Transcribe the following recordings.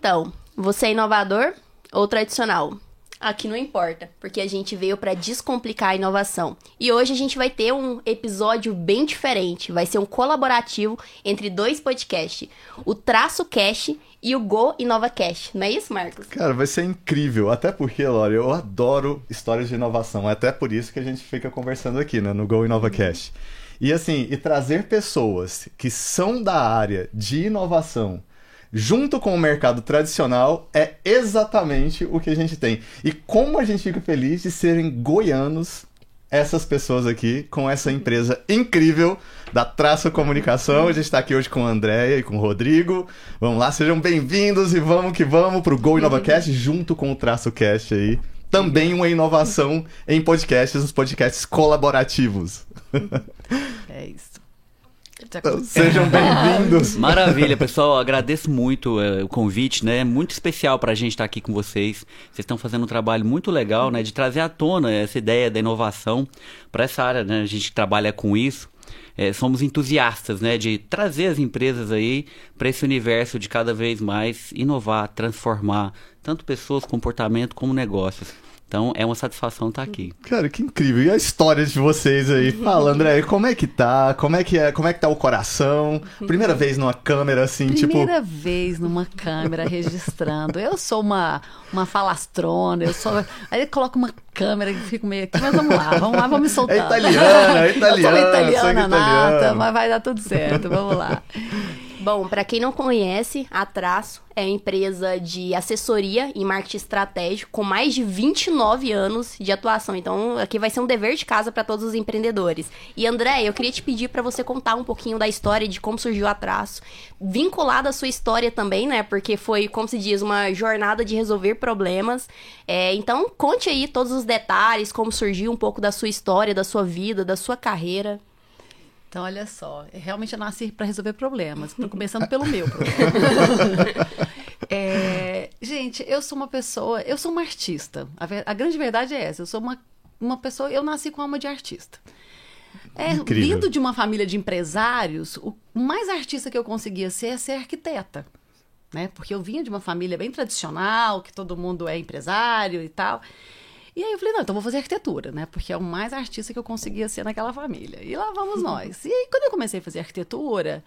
Então, você é inovador ou tradicional? Aqui não importa, porque a gente veio para descomplicar a inovação. E hoje a gente vai ter um episódio bem diferente. Vai ser um colaborativo entre dois podcasts: o Traço Cash e o Go Inova Cash. Não é isso, Marcos? Cara, vai ser incrível. Até porque, Lore, eu adoro histórias de inovação. É até por isso que a gente fica conversando aqui, né, no Go Inova Cash. E assim, e trazer pessoas que são da área de inovação junto com o mercado tradicional, é exatamente o que a gente tem. E como a gente fica feliz de serem goianos essas pessoas aqui com essa empresa incrível da Traço Comunicação. A gente está aqui hoje com a Andréia e com o Rodrigo. Vamos lá, sejam bem-vindos e vamos que vamos para o Go InovaCast junto com o Traço Cast aí. Também uma inovação em podcasts, os podcasts colaborativos. É isso. Então, sejam bem-vindos. Maravilha, pessoal. Agradeço muito uh, o convite, né? É muito especial para a gente estar tá aqui com vocês. Vocês estão fazendo um trabalho muito legal, né? De trazer à tona essa ideia da inovação para essa área, né? A gente trabalha com isso. É, somos entusiastas, né? De trazer as empresas aí para esse universo de cada vez mais inovar, transformar tanto pessoas, comportamento como negócios. Então é uma satisfação estar aqui. Cara, que incrível. E a história de vocês aí? Fala, André, como é que tá? Como é que é? Como é que tá o coração? Primeira vez numa câmera assim, Primeira tipo. Primeira vez numa câmera registrando. Eu sou uma, uma falastrona, eu sou. Aí coloca uma câmera e fico meio aqui, mas vamos lá, vamos lá, vamos me soltar. É italiana, é italiana. Eu sou italiana nata, mas vai dar tudo certo, vamos lá. Bom, para quem não conhece, a Traço é uma empresa de assessoria e marketing estratégico com mais de 29 anos de atuação. Então, aqui vai ser um dever de casa para todos os empreendedores. E André, eu queria te pedir para você contar um pouquinho da história de como surgiu a Traço, vinculada à sua história também, né? Porque foi, como se diz, uma jornada de resolver problemas. É, então, conte aí todos os detalhes, como surgiu um pouco da sua história, da sua vida, da sua carreira. Então, olha só, realmente eu nasci para resolver problemas, começando pelo meu problema. é, gente, eu sou uma pessoa, eu sou uma artista. A, ver, a, grande verdade é essa, eu sou uma, uma pessoa, eu nasci com alma de artista. É, vindo de uma família de empresários, o mais artista que eu conseguia ser é ser arquiteta. Né? Porque eu vinha de uma família bem tradicional, que todo mundo é empresário e tal. E aí eu falei, não, então vou fazer arquitetura, né? Porque é o mais artista que eu conseguia ser naquela família. E lá vamos nós. E aí, quando eu comecei a fazer arquitetura,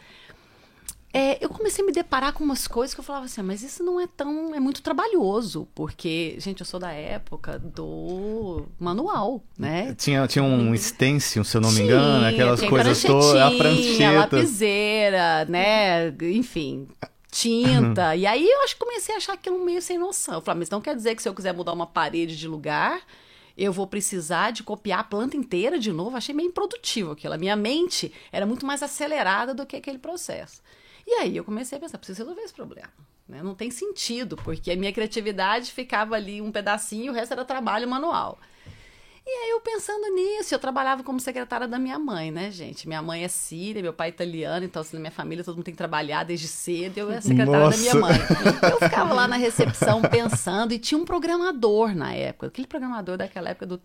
é, eu comecei a me deparar com umas coisas que eu falava assim, mas isso não é tão. é muito trabalhoso, porque, gente, eu sou da época do manual, né? Tinha, tinha um stencil, se eu não me engano, aquelas coisas todas, a prancheta. lapiseira, né? Enfim, tinta. Uhum. E aí eu acho que comecei a achar aquilo meio sem noção. Eu falei, ah, mas não quer dizer que se eu quiser mudar uma parede de lugar, eu vou precisar de copiar a planta inteira de novo. Achei meio improdutivo aquilo. A minha mente era muito mais acelerada do que aquele processo. E aí eu comecei a pensar, preciso resolver esse problema. Né? Não tem sentido, porque a minha criatividade ficava ali um pedacinho e o resto era trabalho manual. E aí eu pensando nisso, eu trabalhava como secretária da minha mãe, né, gente? Minha mãe é síria, meu pai é italiano, então assim, na minha família todo mundo tem que trabalhar desde cedo, eu era secretária Nossa. da minha mãe. Eu ficava lá na recepção pensando, e tinha um programador na época, aquele programador daquela época do...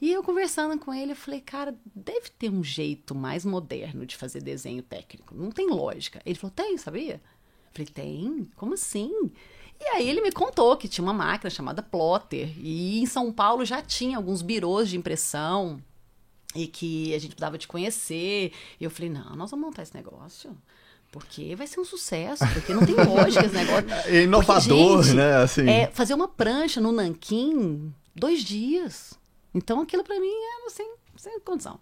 E eu conversando com ele, eu falei, cara, deve ter um jeito mais moderno de fazer desenho técnico, não tem lógica. Ele falou, tem, sabia? Eu falei, tem? Como assim? E aí ele me contou que tinha uma máquina chamada Plotter. E em São Paulo já tinha alguns birôs de impressão e que a gente precisava de conhecer. E eu falei, não, nós vamos montar esse negócio. Porque vai ser um sucesso, porque não tem lógica esse negócio. É inovador, porque, gente, né? Assim... É, fazer uma prancha no nanquim, dois dias. Então aquilo para mim era sem, sem condição.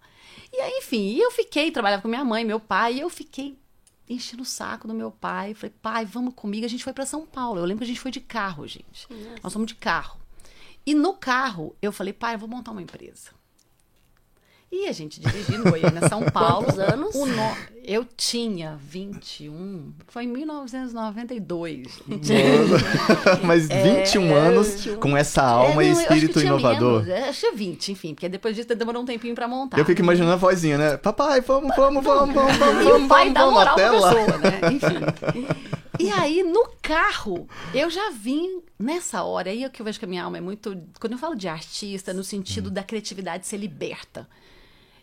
E aí, enfim, eu fiquei, trabalhava com minha mãe, meu pai, e eu fiquei enchendo o saco do meu pai. Falei, pai, vamos comigo. A gente foi para São Paulo. Eu lembro que a gente foi de carro, gente. Nossa. Nós fomos de carro. E no carro, eu falei, pai, eu vou montar uma empresa. E a gente dirigindo Goiânia, São Paulo. Quantos anos? No... Eu tinha 21. Foi em 1992. Mas 21 é, anos 21. com essa alma é, não, e espírito acho inovador. Menos, acho que 20, enfim, porque depois disso demorou um tempinho pra montar. Eu fico imaginando a vozinha, né? Papai, vamos, vamos, vamos, vamos, vamos, vamos, pai vamos, dá vamos moral lá. pessoa, né? Enfim. E aí, no carro, eu já vim nessa hora. Aí é que eu vejo que a minha alma é muito. Quando eu falo de artista, no sentido hum. da criatividade ser liberta.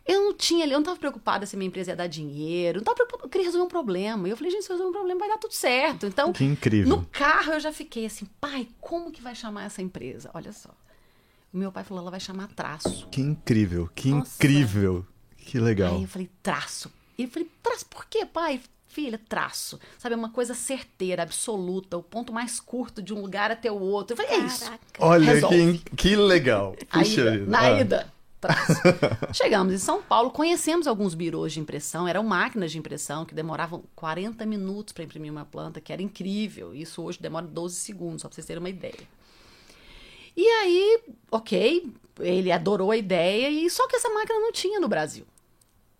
Eu não tinha, eu não estava preocupada se minha empresa ia dar dinheiro, não estava preocupada, eu queria resolver um problema. E eu falei, gente, se eu resolver um problema vai dar tudo certo. Então, Que incrível. no carro eu já fiquei assim, pai, como que vai chamar essa empresa? Olha só. O meu pai falou, ela vai chamar Traço. Que incrível, que Nossa. incrível. Que legal. Aí eu falei, traço. E eu falei, traço, por quê, pai? Filha, traço. Sabe, é uma coisa certeira, absoluta, o ponto mais curto de um lugar até o outro. Eu falei, é isso. Caraca. Olha resolve. que, que legal. Puxa ida, vida. na Ah. ida. Traço. Chegamos em São Paulo, conhecemos alguns birôs de impressão, eram máquinas de impressão que demoravam 40 minutos para imprimir uma planta, que era incrível. Isso hoje demora 12 segundos, só para vocês terem uma ideia. E aí, ok, ele adorou a ideia, e só que essa máquina não tinha no Brasil.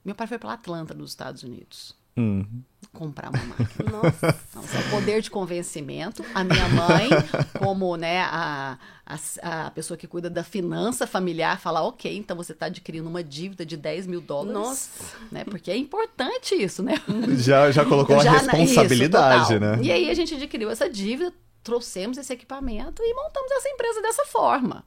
Meu pai foi para Atlanta, nos Estados Unidos, Hum. comprar uma máquina. Nossa. Então, isso é o poder de convencimento. A minha mãe, como né, a, a, a pessoa que cuida da finança familiar, fala: ok, então você está adquirindo uma dívida de 10 mil dólares. Nossa. Né, porque é importante isso, né? Já, já colocou a Já na- responsabilidade, isso, né? E aí a gente adquiriu essa dívida, trouxemos esse equipamento e montamos essa empresa dessa forma.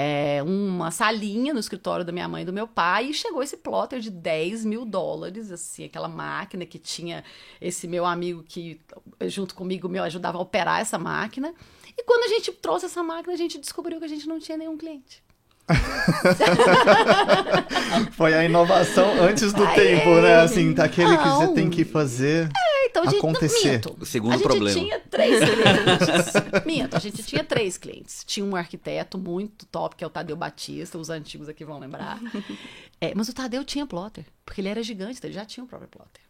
É, uma salinha no escritório da minha mãe e do meu pai e chegou esse plotter de 10 mil dólares, assim, aquela máquina que tinha esse meu amigo que, junto comigo, me ajudava a operar essa máquina. E quando a gente trouxe essa máquina, a gente descobriu que a gente não tinha nenhum cliente. Foi a inovação antes do Ai, tempo, né? Assim, daquele que você tem que fazer. É, então, a gente, Acontecer. Minto. O segundo a gente problema. tinha três clientes. minto, a gente tinha três clientes. Tinha um arquiteto muito top, que é o Tadeu Batista, os antigos aqui vão lembrar. É, mas o Tadeu tinha plotter, porque ele era gigante, então ele já tinha o próprio plotter.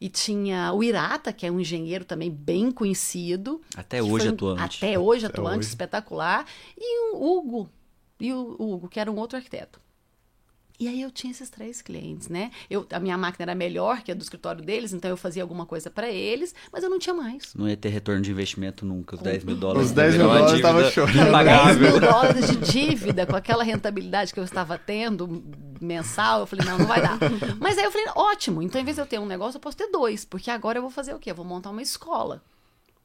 E tinha o Irata, que é um engenheiro também bem conhecido. Até hoje foi um- atuante. Até hoje Até atuante, hoje. espetacular. E o Hugo. E o Hugo, que era um outro arquiteto. E aí eu tinha esses três clientes, né? Eu, a minha máquina era melhor que a do escritório deles, então eu fazia alguma coisa para eles, mas eu não tinha mais. Não ia ter retorno de investimento nunca, os 10 mil dólares. Os 10 mil dólares tava dívida chorando. 10 Impagável. mil dólares de dívida com aquela rentabilidade que eu estava tendo mensal, eu falei, não, não vai dar. Mas aí eu falei, ótimo, então em vez de eu ter um negócio, eu posso ter dois, porque agora eu vou fazer o quê? Eu vou montar uma escola,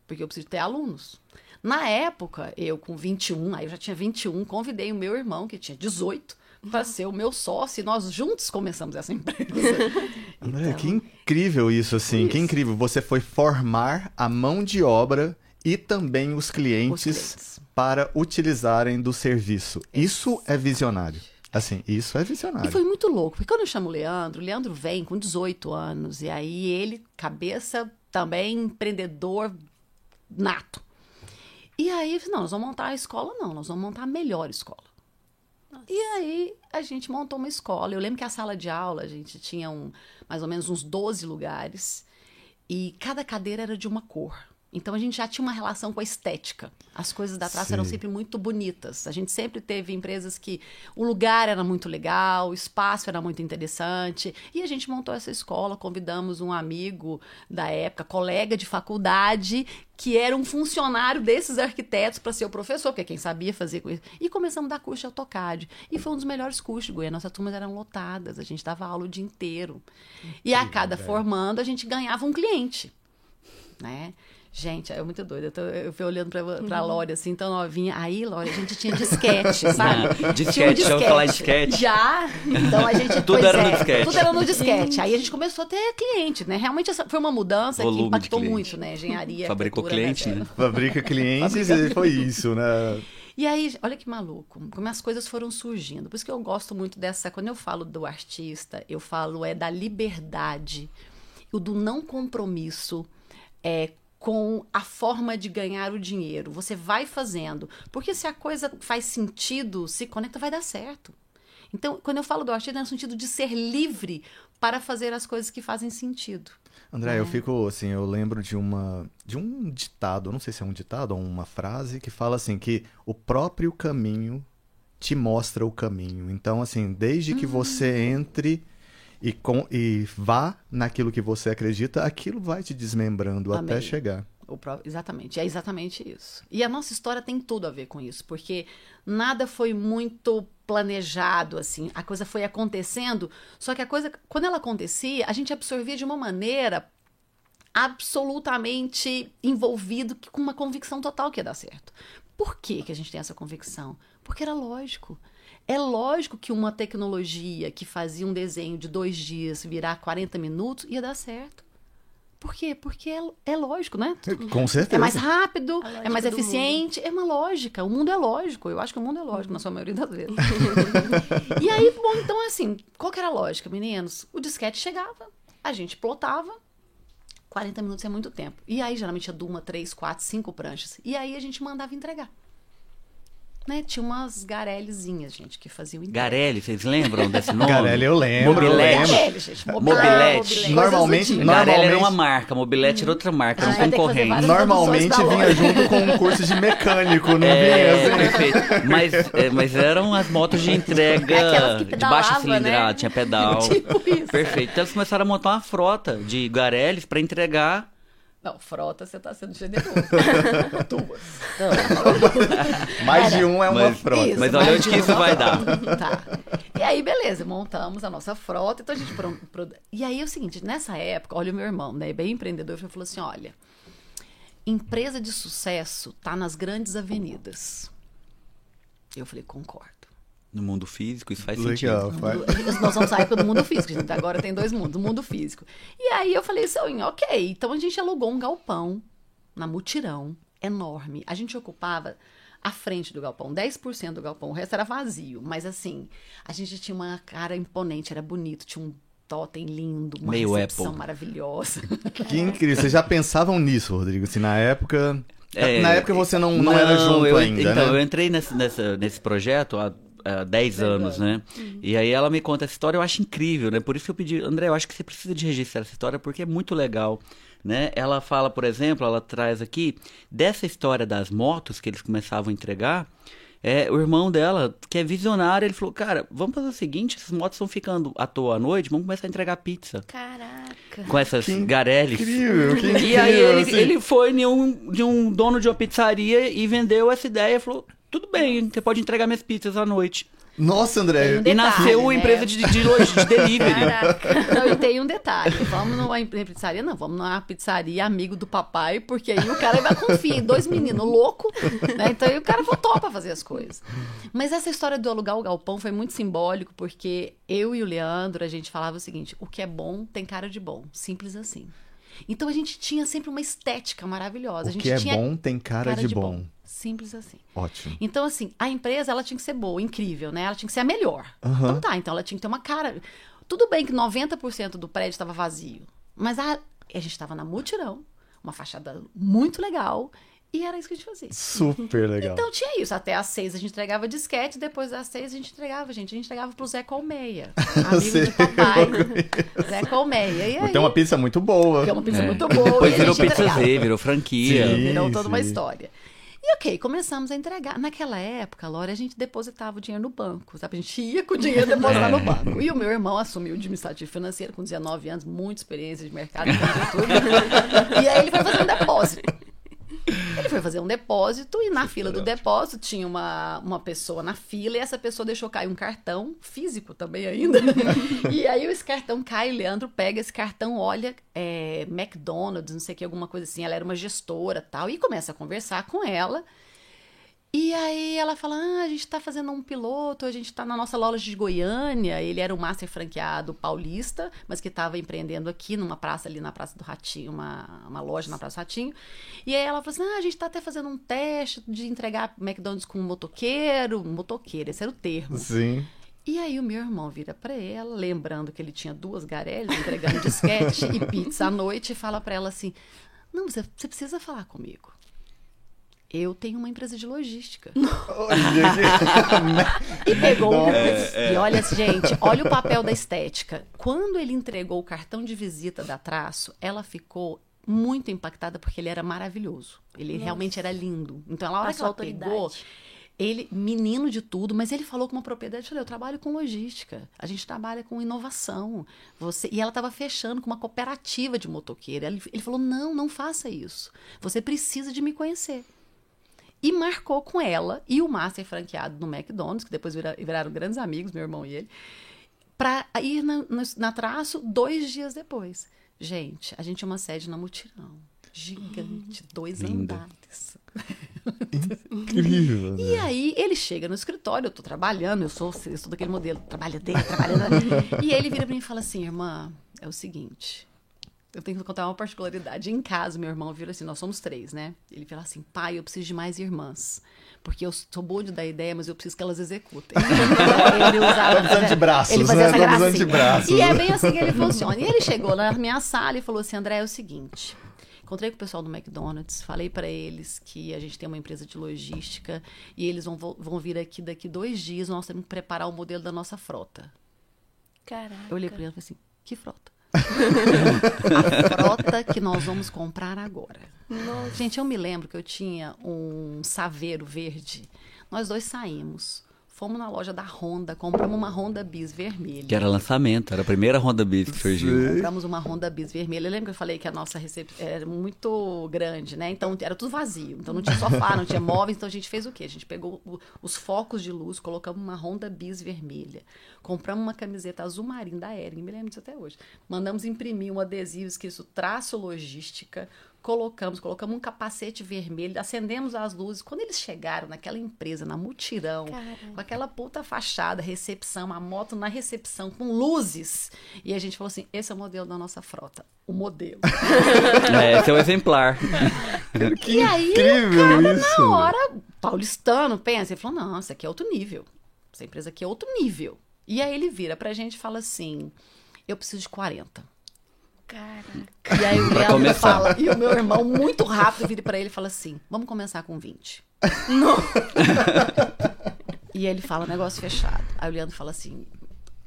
porque eu preciso ter alunos. Na época, eu com 21, aí eu já tinha 21, convidei o meu irmão, que tinha 18, para ser o meu sócio, e nós juntos começamos essa empresa. André, Então, que incrível isso, assim. Que Isso. incrível. Você foi formar a mão de obra e também os clientes, Os clientes. para utilizarem do serviço. Isso é visionário. Assim, isso é visionário. E foi muito louco, porque quando eu chamo o Leandro, o Leandro vem com 18 anos, e aí ele, cabeça também empreendedor nato. E aí, não, nós vamos montar a escola, não, nós vamos montar a melhor escola. E aí a gente montou uma escola. Eu lembro que a sala de aula, a gente tinha um, mais ou menos uns 12 lugares, e cada cadeira era de uma cor. Então a gente já tinha uma relação com a estética. As coisas da praça eram Sim. sempre muito bonitas. A gente sempre teve empresas que o lugar era muito legal, o espaço era muito interessante. E a gente montou essa escola, convidamos um amigo da época, colega de faculdade, que era um funcionário desses arquitetos para ser o professor, porque quem sabia fazer com isso. E começamos a dar curso de AutoCAD. E foi um dos melhores cursos de Goiânia. Nossas turmas eram lotadas, a gente dava aula o dia inteiro. E a cada formando, a gente ganhava um cliente né? Gente, é muito doido. Eu, tô, eu fui olhando pra, pra Lore, assim, tão novinha. Aí, Lore, a gente tinha disquete, sabe? Tinha disquete, já ouviu falar disquete? Já. Então a gente. Tudo era no é, disquete. Tudo era no disquete. Aí a gente começou a ter cliente, né? Realmente essa foi uma mudança Volume que impactou muito, né? Engenharia. Fabricou arquitetura, cliente, né? Fabrica clientes e foi isso, né? E aí, olha que maluco, como as coisas foram surgindo. Por isso que eu gosto muito dessa. Quando eu falo do artista, eu falo é da liberdade, o do não compromisso é, com a forma de ganhar o dinheiro. Você vai fazendo. Porque se a coisa faz sentido, se conecta, vai dar certo. Então, quando eu falo do artista, é no sentido de ser livre para fazer as coisas que fazem sentido. André, eu fico assim, eu lembro de uma de um ditado, não sei se é um ditado ou uma frase que fala assim que o próprio caminho te mostra o caminho. Então, assim, desde que você entre e, com, e vá naquilo que você acredita, aquilo vai te desmembrando até Amém. chegar. O pró- Exatamente, é exatamente isso. E a nossa história tem tudo a ver com isso, porque nada foi muito planejado, assim, a coisa foi acontecendo, só que a coisa, quando ela acontecia, a gente absorvia de uma maneira absolutamente envolvido, com uma convicção total que ia dar certo. Por que, que a gente tem essa convicção? Porque era lógico. É lógico que uma tecnologia que fazia um desenho de dois dias virar 40 minutos ia dar certo. Por quê? Porque é, é lógico, né? Com certeza. É mais rápido, é lógica mais eficiente, é uma lógica. O mundo é lógico. Eu acho que o mundo é lógico, na sua maioria das vezes. e aí, bom, então assim, qual que era a lógica, meninos? O disquete chegava, a gente plotava, 40 minutos é muito tempo. E aí, geralmente, tinha uma, três, quatro, cinco pranchas. E aí a gente mandava entregar. Né? Tinha umas garellezinhas, gente, que faziam entrega. Garelli, vocês lembram desse nome? Garelli, eu lembro. eu Mobilete. lembro. Gente. Mobilete. Normalmente-. Normalmente- Garelli era uma marca, Mobilete era outra marca, Ah, era um fazer concorrente. Normalmente vinha junto com um curso de mecânico, não É, vinha assim? perfeito. Mas, é, mas eram as motos de entrega de baixa pedalava, cilindrada, né? tinha pedal. Tipo isso. Perfeito. Então eles começaram a montar uma frota de Garellis para entregar. Não, frota, você tá sendo generoso. Duas. Mais de um é uma Mas- frota. Isso, Mas olha mais onde de que isso vai dar. Tá. E aí, beleza, montamos a nossa frota. Então a gente. Pro, pro- E aí é o seguinte: nessa época, olha o meu irmão, né? Bem empreendedor, ele falou assim: olha, empresa de sucesso tá nas grandes avenidas. Eu falei, concordo. No mundo físico, isso faz Legal. sentido. faz- Mundo- Nós vamos sair do mundo físico, gente. Agora tem dois mundos, o mundo físico. E aí eu falei assim, ok, então a gente alugou um galpão na mutirão, enorme. A gente ocupava a frente do galpão, 10% do galpão, o resto era vazio. Mas assim, a gente tinha uma cara imponente, era bonito, tinha um totem lindo, uma Meio recepção Apple. maravilhosa. Que incrível. Vocês já pensavam nisso, Rodrigo? Se na época. É, na época você não, não, era junto eu, ainda, Então, eu né? entrei nesse, nessa- nesse projeto há, há 10 anos, né? E aí ela me conta essa história, eu acho incrível, né? Por isso que eu pedi, André, eu acho que você precisa de registrar essa história porque é muito legal, né? Ela fala, por exemplo, ela traz aqui, dessa história das motos que eles começavam a entregar, é, o irmão dela, que é visionário, ele falou, cara, vamos fazer o seguinte, essas motos estão ficando à toa à noite, vamos começar a entregar pizza. Caraca. Com essas Que Garellis. Incrível, que incrível. E aí ele, assim. ele foi em um, de um dono de uma pizzaria e vendeu essa ideia. Falou, tudo bem, você pode entregar minhas pizzas à noite. Nossa, André. Um E Detalhe, nasceu uma né? empresa de, de, de delivery. Não, e tem um detalhe. Vamos numa pizzaria? Não, vamos numa pizzaria amigo do papai, porque aí o cara vai confiar em dois meninos loucos, né? Então aí o cara voltou pra fazer as coisas. Mas essa história do alugar o galpão foi muito simbólico, porque eu e o Leandro, a gente falava o seguinte: o que é bom tem cara de bom. Simples assim. Então a gente tinha sempre uma estética maravilhosa. a O gente que é tinha bom tem cara, de, bom. Simples assim. Ótimo. Então, assim, a empresa ela tinha que ser boa, incrível, né? Ela tinha que ser a melhor. Aham. Então tá, então ela tinha que ter uma cara. Tudo bem que 90% do prédio estava vazio, mas a, a gente estava na mutirão, uma fachada muito legal, e era isso que a gente fazia. Super legal. Então tinha isso. Até às seis a gente entregava disquete, depois das seis a gente entregava, gente. A gente entregava pro Zé Colmeia, amigo sei, do papai. Zé Colmeia. E aí, Tem uma pizza muito boa. é uma pizza É. muito boa. Depois virou Pizza. Z, virou franquia. Sim. Virou toda uma sim. história. E ok, começamos a entregar. Naquela época, Laura, a gente depositava o dinheiro no banco, sabe? A gente ia com o dinheiro depositar no banco. E o meu irmão assumiu o administrativo financeiro com 19 anos, muita experiência de mercado, tudo. E aí ele foi fazer um depósito. Ele foi fazer um depósito e na fila do depósito tinha uma, uma pessoa na fila e essa pessoa deixou cair um cartão físico também ainda. e aí esse cartão cai, o Leandro pega esse cartão, olha, é, McDonald's, não sei o que, alguma coisa assim. Ela era uma gestora tal, e começa a conversar com ela. E aí ela fala: ah, a gente tá fazendo um piloto, a gente tá na nossa loja de Goiânia. Ele era um master franqueado paulista, mas que estava empreendendo aqui numa praça ali na Praça do Ratinho, uma, uma loja na Praça do Ratinho. E aí ela falou assim: ah, a gente tá até fazendo um teste de entregar McDonald's com um motoqueiro. Motoqueiro, esse era o termo. Sim. E aí o meu irmão vira pra ela, lembrando que ele tinha duas garelhas entregando disquete e pizza à noite, e fala pra ela assim: Não, você, você precisa falar comigo. Eu tenho uma empresa de logística. E pegou. o- E olha, gente, olha o papel da estética. Quando ele entregou o cartão de visita da Traço, ela ficou muito impactada porque ele era maravilhoso. Ele realmente era lindo. Então, na hora que ela pegou, ele, menino de tudo, mas ele falou com uma propriedade. Eu falei, eu trabalho com logística, a gente trabalha com inovação. Você... E ela estava fechando com uma cooperativa de motoqueira. Ele, ele falou, não, não faça isso. Você precisa de me conhecer. E marcou com ela e o master franqueado no McDonald's, que depois vira- viraram grandes amigos, meu irmão e ele, para ir na, na traço dois dias depois. Gente, a gente tinha uma sede na Mutirão. gigante, dois Linda. andares. Incrível. E aí ele chega no escritório, eu tô trabalhando, eu sou, eu sou daquele modelo, trabalha dentro, trabalha dentro. E aí ele vira pra mim e fala assim, irmã, é o seguinte, eu tenho que contar uma particularidade. Em casa, meu irmão vira assim, nós somos três, né? Ele fala assim, pai, eu preciso de mais irmãs. Porque eu sou boa de dar ideia, mas eu preciso que elas executem. ele usava... Os antebraços, ele fazia né? essa Vamos gracinha. antebraços. E é bem assim que ele funciona. E ele chegou lá na minha sala e falou assim, André, é o seguinte... Encontrei com o pessoal do McDonald's, falei para eles que a gente tem uma empresa de logística e eles vão, vão vir aqui daqui dois dias, nós temos que preparar o modelo da nossa frota. Caraca. Eu olhei para ele e falei assim, que frota? A frota que nós vamos comprar agora. Gente, eu me lembro que eu tinha um saveiro verde. Nós dois saímos. Fomos na loja da Honda, compramos uma Honda Bis vermelha. Que era lançamento, era a primeira Honda Bis que surgiu. Compramos uma Honda Bis vermelha. Lembra que eu falei que a nossa recepção era muito grande, né? Então era tudo vazio. Então não tinha sofá, não tinha móveis. Então a gente fez o quê? A gente pegou os focos de luz, colocamos uma Honda Bis vermelha. Compramos uma camiseta azul marinho da Ering, me lembro disso até hoje. Mandamos imprimir um adesivo escrito traço logística. Colocamos, colocamos um capacete vermelho, acendemos as luzes. Quando eles chegaram naquela empresa, na mutirão, Caramba. com aquela puta fachada, recepção, a moto na recepção, com luzes. E a gente falou assim: esse é o modelo da nossa frota. O modelo. É, esse é o exemplar. Que E aí, incrível isso. Na hora, paulistano, pensa, ele falou: não, isso aqui é outro nível. Essa empresa aqui é outro nível. E aí ele vira pra gente e fala assim: eu preciso de 40. Caraca. E aí o Leandro fala, e o meu irmão, muito rápido, vira pra ele e fala assim: vamos começar com 20. E ele fala, negócio fechado. Aí o Leandro fala assim: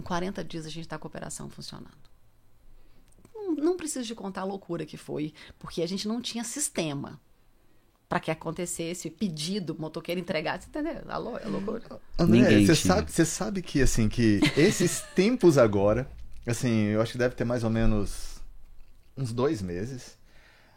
em 40 dias a gente tá com a operação funcionando. Não, não preciso de contar a loucura que foi, porque a gente não tinha sistema para que acontecesse pedido, motoqueiro entregasse, entendeu? A, a loucura. André, Ninguém você tinha. sabe, você sabe que assim que esses tempos agora, assim, eu acho que deve ter mais ou menos uns dois meses.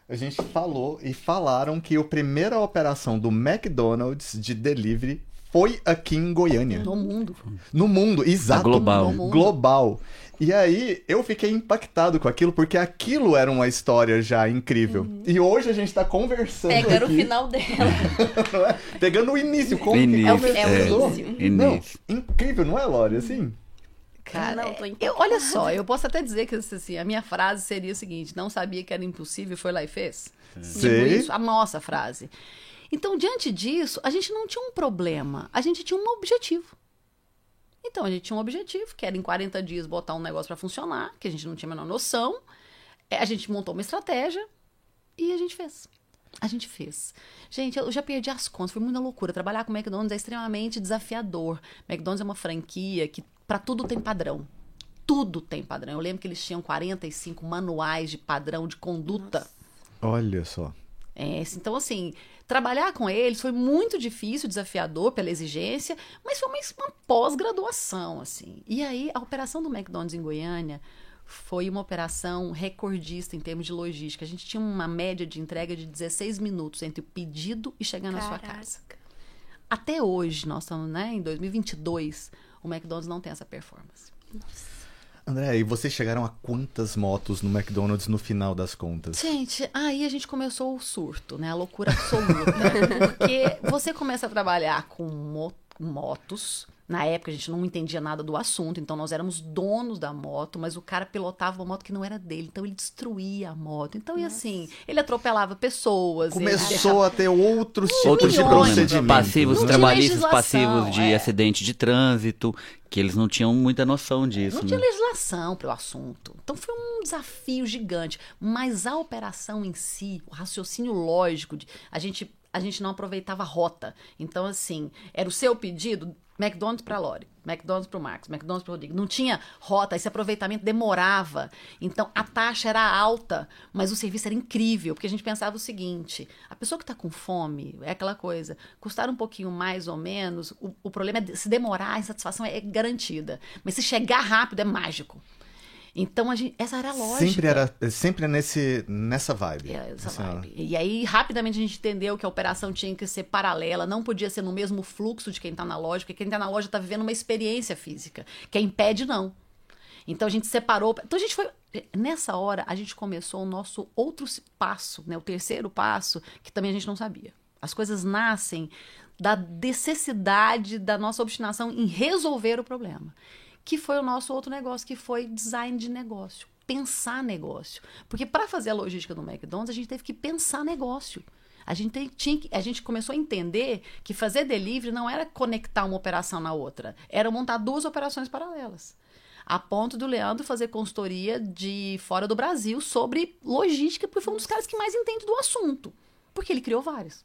A gente falou e falaram que a primeira operação do McDonald's de delivery foi aqui em Goiânia. No mundo. No mundo, exato. global. No mundo. Global. E aí eu fiquei impactado com aquilo, porque aquilo era uma história já incrível. E hoje a gente tá conversando. Pegando o aqui, final dela. não é? Pegando o início. Como que Início, é o começou. início. Não, Início. incrível, não é, Lore? Assim. Cara, Não, tô eu, olha só, eu posso até dizer que assim, a minha frase seria o seguinte: não sabia que era impossível, foi lá e fez. Tipo Sei. isso, a nossa frase. Então, diante disso, a gente não tinha um problema, a gente tinha um objetivo. Então, a gente tinha um objetivo, que era em 40 dias botar um negócio para funcionar, que a gente não tinha a menor noção. É, A gente montou uma estratégia e a gente fez. A gente fez. Gente, eu já perdi as contas, foi muita loucura. Trabalhar com o McDonald's é extremamente desafiador. McDonald's é uma franquia que para tudo tem padrão. Tudo tem padrão. Eu lembro que eles tinham 45 manuais de padrão de conduta. Olha só. É, então, assim, trabalhar com eles foi muito difícil, desafiador pela exigência, mas foi uma, uma pós-graduação, assim. E aí, a operação do McDonald's em Goiânia foi uma operação recordista em termos de logística. A gente tinha uma média de entrega de 16 minutos entre o pedido e chegar na sua casa. Até hoje, nós estamos né, em 2022, o McDonald's não tem essa performance. André, e vocês chegaram a quantas motos no McDonald's no final das contas? Gente, aí a gente começou o surto, né? A loucura absoluta. Porque você começa a trabalhar com mo- motos. Na época a gente não entendia nada do assunto, então nós éramos donos da moto, mas o cara pilotava uma moto que não era dele, então ele destruía a moto. Então, e assim, ele atropelava pessoas. Começou deixava- a ter outros tipos Outros de procedimentos. Passivos trabalhistas, passivos de é. acidente de trânsito, que eles não tinham muita noção disso. Não né? tinha legislação para o assunto. Então foi um desafio gigante. Mas a operação em si, o raciocínio lógico, de, a, gente, a gente não aproveitava a rota. Então, assim, era o seu pedido, McDonald's para Lore, McDonald's para o Marcos, McDonald's para o Rodrigo. Não tinha rota, esse aproveitamento demorava. Então, a taxa era alta, mas o serviço era incrível, porque a gente pensava o seguinte: a pessoa que está com fome, é aquela coisa, custar um pouquinho mais ou menos, o, o problema é se demorar, a insatisfação é garantida. Mas se chegar rápido, é mágico. Então, gente, essa era a lógica. Sempre era sempre nesse, nessa vibe. É, essa Assim, vibe. E aí, rapidamente, a gente entendeu que a operação tinha que ser paralela, não podia ser no mesmo fluxo de quem está na loja, porque quem está na loja está vivendo uma experiência física. Quem pede, não. Então a gente separou. Então a gente foi. Nessa hora, a gente começou o nosso outro passo, né? O terceiro passo, que também a gente não sabia. As coisas nascem da necessidade da nossa obstinação em resolver o problema. Que foi o nosso outro negócio, que foi design de negócio. Pensar negócio. Porque para fazer a logística do McDonald's, a gente teve que pensar negócio. A gente, tinha, a gente começou a entender que fazer delivery não era conectar uma operação na outra, era montar duas operações paralelas a ponto do Leandro fazer consultoria de fora do Brasil sobre logística, porque foi um dos caras que mais entende do assunto. Porque ele criou vários.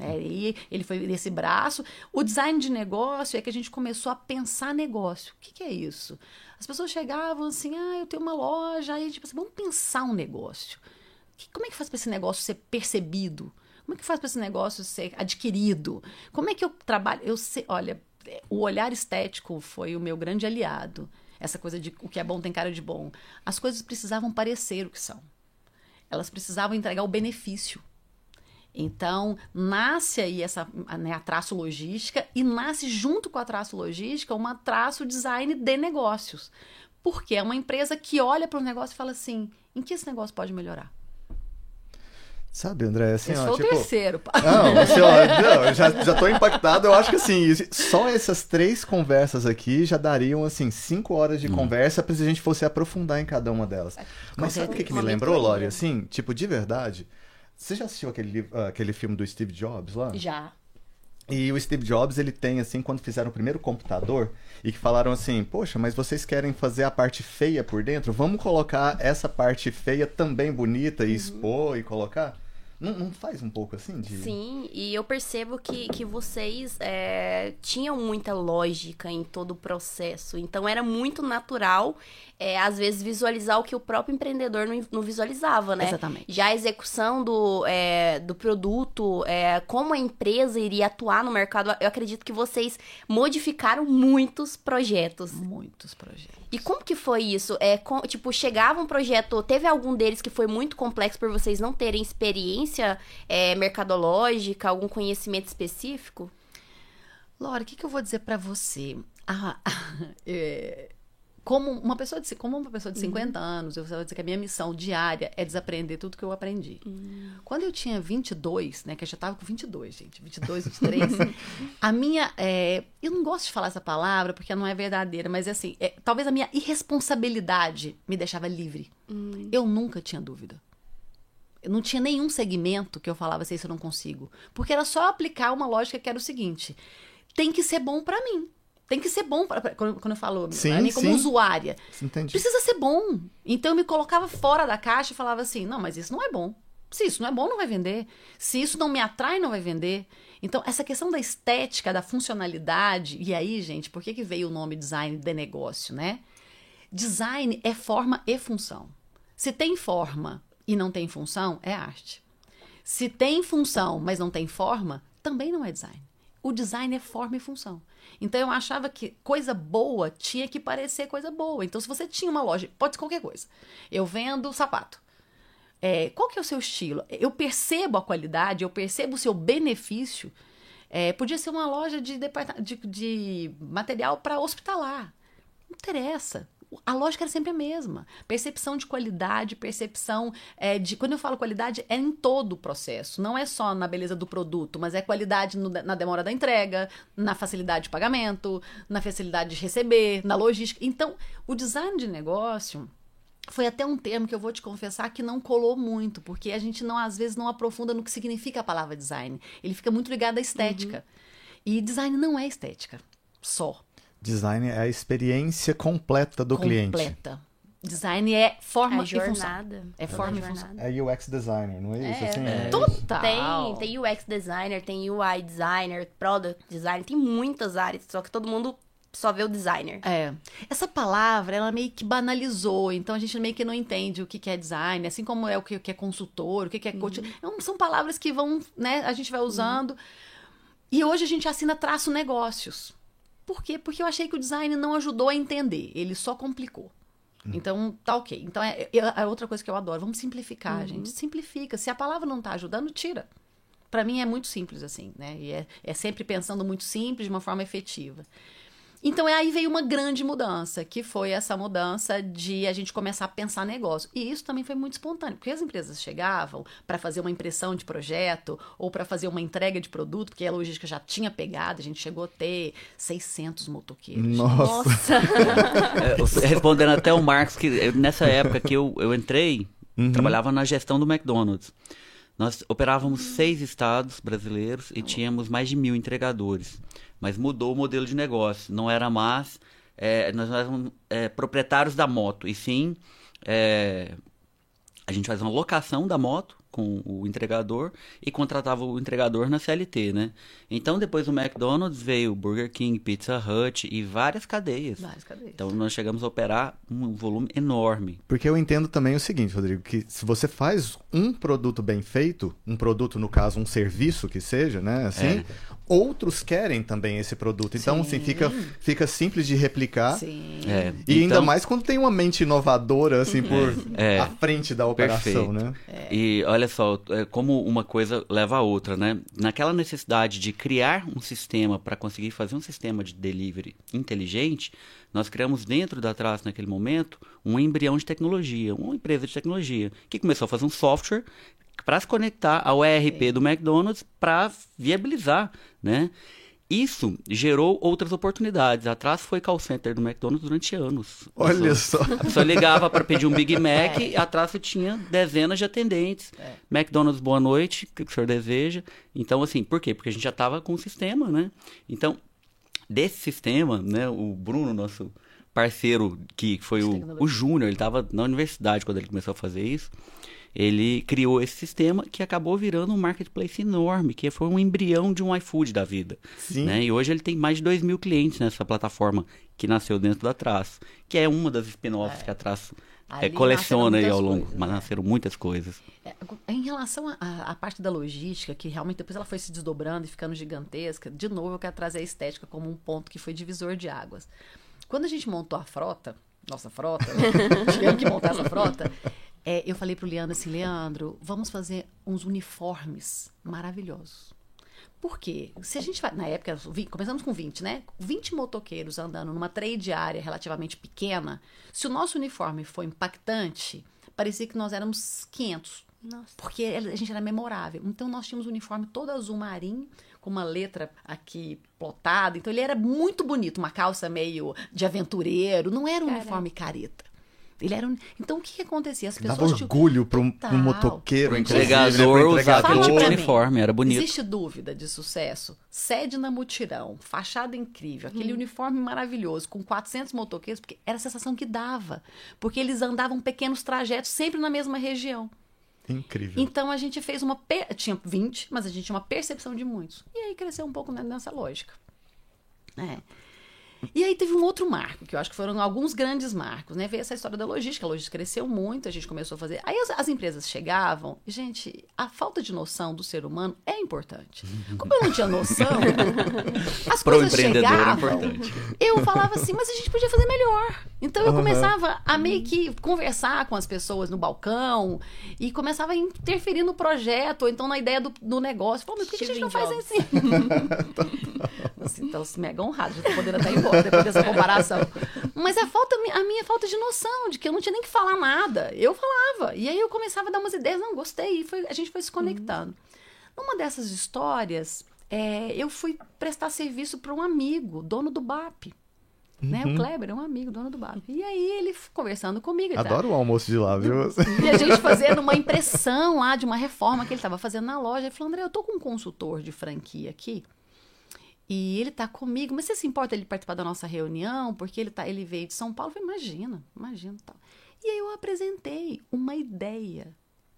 É, e ele foi nesse braço. O design de negócio é que a gente começou a pensar negócio. O que, que é isso? As pessoas chegavam assim, ah, eu tenho uma loja, aí a gente pensa, vamos pensar um negócio. Que, como é que faz para esse negócio ser percebido? Como é que faz para esse negócio ser adquirido? Como é que eu trabalho? Eu sei, olha, o olhar estético foi o meu grande aliado. Essa coisa de o que é bom tem cara de bom. As coisas precisavam parecer o que são. Elas precisavam entregar o benefício. Então, nasce aí essa né, a traço logística e nasce junto com a traço logística uma traço design de negócios. Porque é uma empresa que olha para o negócio e fala assim: em que esse negócio pode melhorar? Sabe, André, assim, Esse ó, foi tipo... o terceiro. Não, assim, ó, não, eu já, já tô impactado. Eu acho que assim, só essas três conversas aqui já dariam, assim, cinco horas de conversa pra se a gente fosse aprofundar em cada uma delas. Mas sabe o que, que me lembrou. Lori? Assim, tipo, de verdade. Você já assistiu aquele, liv- ah, aquele filme do Steve Jobs lá? Já. E o Steve Jobs, ele tem, assim, quando fizeram o primeiro computador, e que falaram assim, poxa, mas vocês querem fazer a parte feia por dentro? Vamos colocar essa parte feia também bonita e expor e colocar? Não, não faz um pouco assim de... Sim, e eu percebo que, que vocês é, tinham muita lógica em todo o processo. Então era muito natural, é, às vezes, visualizar o que o próprio empreendedor não, não visualizava, né? Exatamente. Já a execução do, é, do produto, é, como a empresa iria atuar no mercado, eu acredito que vocês modificaram muitos projetos. Muitos projetos. E como que foi isso? É, com- tipo, chegava um projeto, teve algum deles que foi muito complexo por vocês não terem experiência é, mercadológica, algum conhecimento específico? Laura, o que, que eu vou dizer pra você? Ah, é, como uma pessoa de, como uma pessoa de 50 anos, eu vou dizer que a minha missão diária é desaprender tudo que eu aprendi. Quando eu tinha 22, né, que eu já tava com 22, gente, 22, 23, a minha, é, eu não gosto de falar essa palavra porque não é verdadeira, mas é assim, é, talvez a minha irresponsabilidade me deixava livre. Eu nunca tinha dúvida. Não tinha nenhum segmento que eu falava assim, isso eu não consigo. Porque era só aplicar uma lógica que era o seguinte: tem que ser bom pra mim. Tem que ser bom pra, pra- quando, eu falo Sim, pra mim como sim. usuária. Entendi. Precisa ser bom. Então eu me colocava fora da caixa e falava assim: não, mas isso não é bom. Se isso não é bom, não vai vender. Se isso não me atrai, não vai vender. Então, essa questão da estética, da funcionalidade, e aí, gente, por que, que veio o nome design de negócio, né? Design é forma e função. Se tem forma e não tem função, é arte. Se tem função, mas não tem forma, também não é design. O design é forma e função. Então eu achava que coisa boa tinha que parecer coisa boa. Então, se você tinha uma loja, pode ser qualquer coisa. Eu vendo sapato. É, qual que é o seu estilo? Eu percebo a qualidade, eu percebo o seu benefício. É, podia ser uma loja de, de, de material para hospitalar. Não interessa. A lógica era sempre a mesma. Percepção de qualidade, percepção é, de. Quando eu falo qualidade, é em todo o processo. Não é só na beleza do produto, mas é qualidade no- na demora da entrega, na facilidade de pagamento, na facilidade de receber, na logística. Então, o design de negócio foi até um termo que eu vou te confessar que não colou muito, porque a gente não às vezes não aprofunda no que significa a palavra design. Ele fica muito ligado à estética. E design não é estética só, Design é a experiência completa do cliente. completa. Design é forma e função. jornada. É Toda forma e jornada. É UX designer, não é isso? É, assim, é. Total. Tem, tem UX designer, tem UI designer, product designer, tem muitas áreas, só que todo mundo só vê o designer. É. Essa palavra, ela meio que banalizou, então a gente meio que não entende o que que é design, assim como é o que que é consultor, o que que é coach. Então, são palavras que vão, né, a gente vai usando. E hoje a gente assina traço negócios. Por quê? Porque eu achei que o design não ajudou a entender, ele só complicou. Então, tá ok. Então, é, é a outra coisa que eu adoro. Vamos simplificar, gente. Simplifica. Se a palavra não tá ajudando, tira. Pra mim é muito simples assim, né? E é, é sempre pensando muito simples, de uma forma efetiva. Então aí veio uma grande mudança, que foi essa mudança de a gente começar a pensar negócio. E isso também foi muito espontâneo, porque as empresas chegavam para fazer uma impressão de projeto ou para fazer uma entrega de produto, porque a logística já tinha pegado, a gente chegou a ter 600 motoqueiros. Nossa. Nossa. É, respondendo até o Marcos, que nessa época que eu, eu entrei, trabalhava na gestão do McDonald's. Nós operávamos seis estados brasileiros e tínhamos mais de mil entregadores. Mas mudou o modelo de negócio. Não era mais. é, nós não éramos é, proprietários da moto, e sim. é, a gente fazia uma locação da moto com o entregador e contratava o entregador na CLT, né? Então, depois do McDonald's veio Burger King, Pizza Hut e várias cadeias. Várias cadeias. Então, nós chegamos a operar um volume enorme. Porque eu entendo também o seguinte, Rodrigo, que se você faz um produto bem feito, um produto, no caso, um serviço que seja, né? Assim, outros querem também esse produto. Então, assim, fica, fica simples de replicar. Sim. É, E ainda então- mais quando tem uma mente inovadora, assim, por É. à frente da operação, Perfeito. né? E olha só, é, como uma coisa leva a outra, né? Naquela necessidade de criar um sistema para conseguir fazer um sistema de delivery inteligente, nós criamos dentro da Trace naquele momento um embrião de tecnologia, uma empresa de tecnologia, que começou a fazer um software para se conectar ao ERP do McDonald's para viabilizar, né? Isso gerou outras oportunidades. A Trace foi call center do McDonald's durante anos. Olha Pessoa- só. a pessoa ligava para pedir um Big Mac e atrás você tinha dezenas de atendentes. McDonald's, boa noite, o que o senhor deseja? Então, assim, por quê? Porque a gente já estava com o sistema, né? Então, desse sistema, né, o Bruno, nosso parceiro, que foi o, o Júnior, ele estava na universidade quando ele começou a fazer isso. Ele criou esse sistema que acabou virando um marketplace enorme, que foi um embrião de um iFood da vida. Sim. né? E hoje ele tem mais de 2 mil clientes nessa plataforma que nasceu dentro da Traço, que é uma das spin-offs que a Traço é, coleciona aí ao longo, muitas mas coisas, né? nasceram muitas coisas. É, Em relação à- parte da logística, que realmente depois ela foi se desdobrando e ficando gigantesca, de novo eu quero trazer a estética como um ponto que foi divisor de águas. Quando a gente montou a frota, nossa frota, tivemos que montar essa frota, é, eu falei pro Leandro assim, Leandro, vamos fazer uns uniformes maravilhosos. Por quê? Se a gente vai. Na época, começamos com 20, né? 20 motoqueiros andando numa trade área relativamente pequena. Se o nosso uniforme for impactante, parecia que nós éramos 500. Nossa. Porque a gente era memorável. Então nós tínhamos um uniforme todo azul marinho, com uma letra aqui plotada. Então ele era muito bonito, uma calça meio de aventureiro. Não era um uniforme careta. Ele era um... Então o que, que acontecia? As Dava pessoas tinham- orgulho para um, um motoqueiro, O né? entregador Pro usava mim, uniforme, era bonito. Existe dúvida de sucesso? Sede na mutirão, fachada incrível, aquele uniforme maravilhoso, com 400 motoqueiros, porque era a sensação que dava. Porque eles andavam pequenos trajetos, sempre na mesma região. Incrível. Então a gente fez uma. per- Tinha 20, mas a gente tinha uma percepção de muitos. E aí cresceu um pouco né, nessa lógica. É. E aí teve um outro marco, que eu acho que foram alguns grandes marcos, né? Veio essa história da logística, a logística cresceu muito, a gente começou a fazer. Aí as, as empresas chegavam, e, gente, a falta de noção do ser humano é importante. Como eu não tinha noção, as Pro coisas é chegavam, importante. eu falava assim, mas a gente podia fazer melhor. Então eu começava a meio que conversar com as pessoas no balcão e começava a interferir no projeto, ou então na ideia do, do negócio. Falava, mas por que, que a gente não faz assim? assim então, se mega honrado, já tô podendo até ir depois dessa comparação. Mas a, falta, a minha falta de noção, de que eu não tinha nem que falar nada. Eu falava. E aí eu começava a dar umas ideias, não, gostei. E foi- a gente foi se conectando. Numa dessas histórias, é, eu fui prestar serviço para um amigo, dono do BAP. Né? O Kleber é um amigo, dono do BAP. E aí ele conversando comigo. ele tá- Adoro o almoço de lá, viu? e a gente fazendo uma impressão lá de uma reforma que ele estava fazendo na loja. Ele falou, André, eu tô com um consultor de franquia aqui. E ele tá comigo, mas você se importa ele participar da nossa reunião? Porque ele, tá, ele veio de São Paulo. Eu falei, imagina, imagina. Tal. E aí eu apresentei uma ideia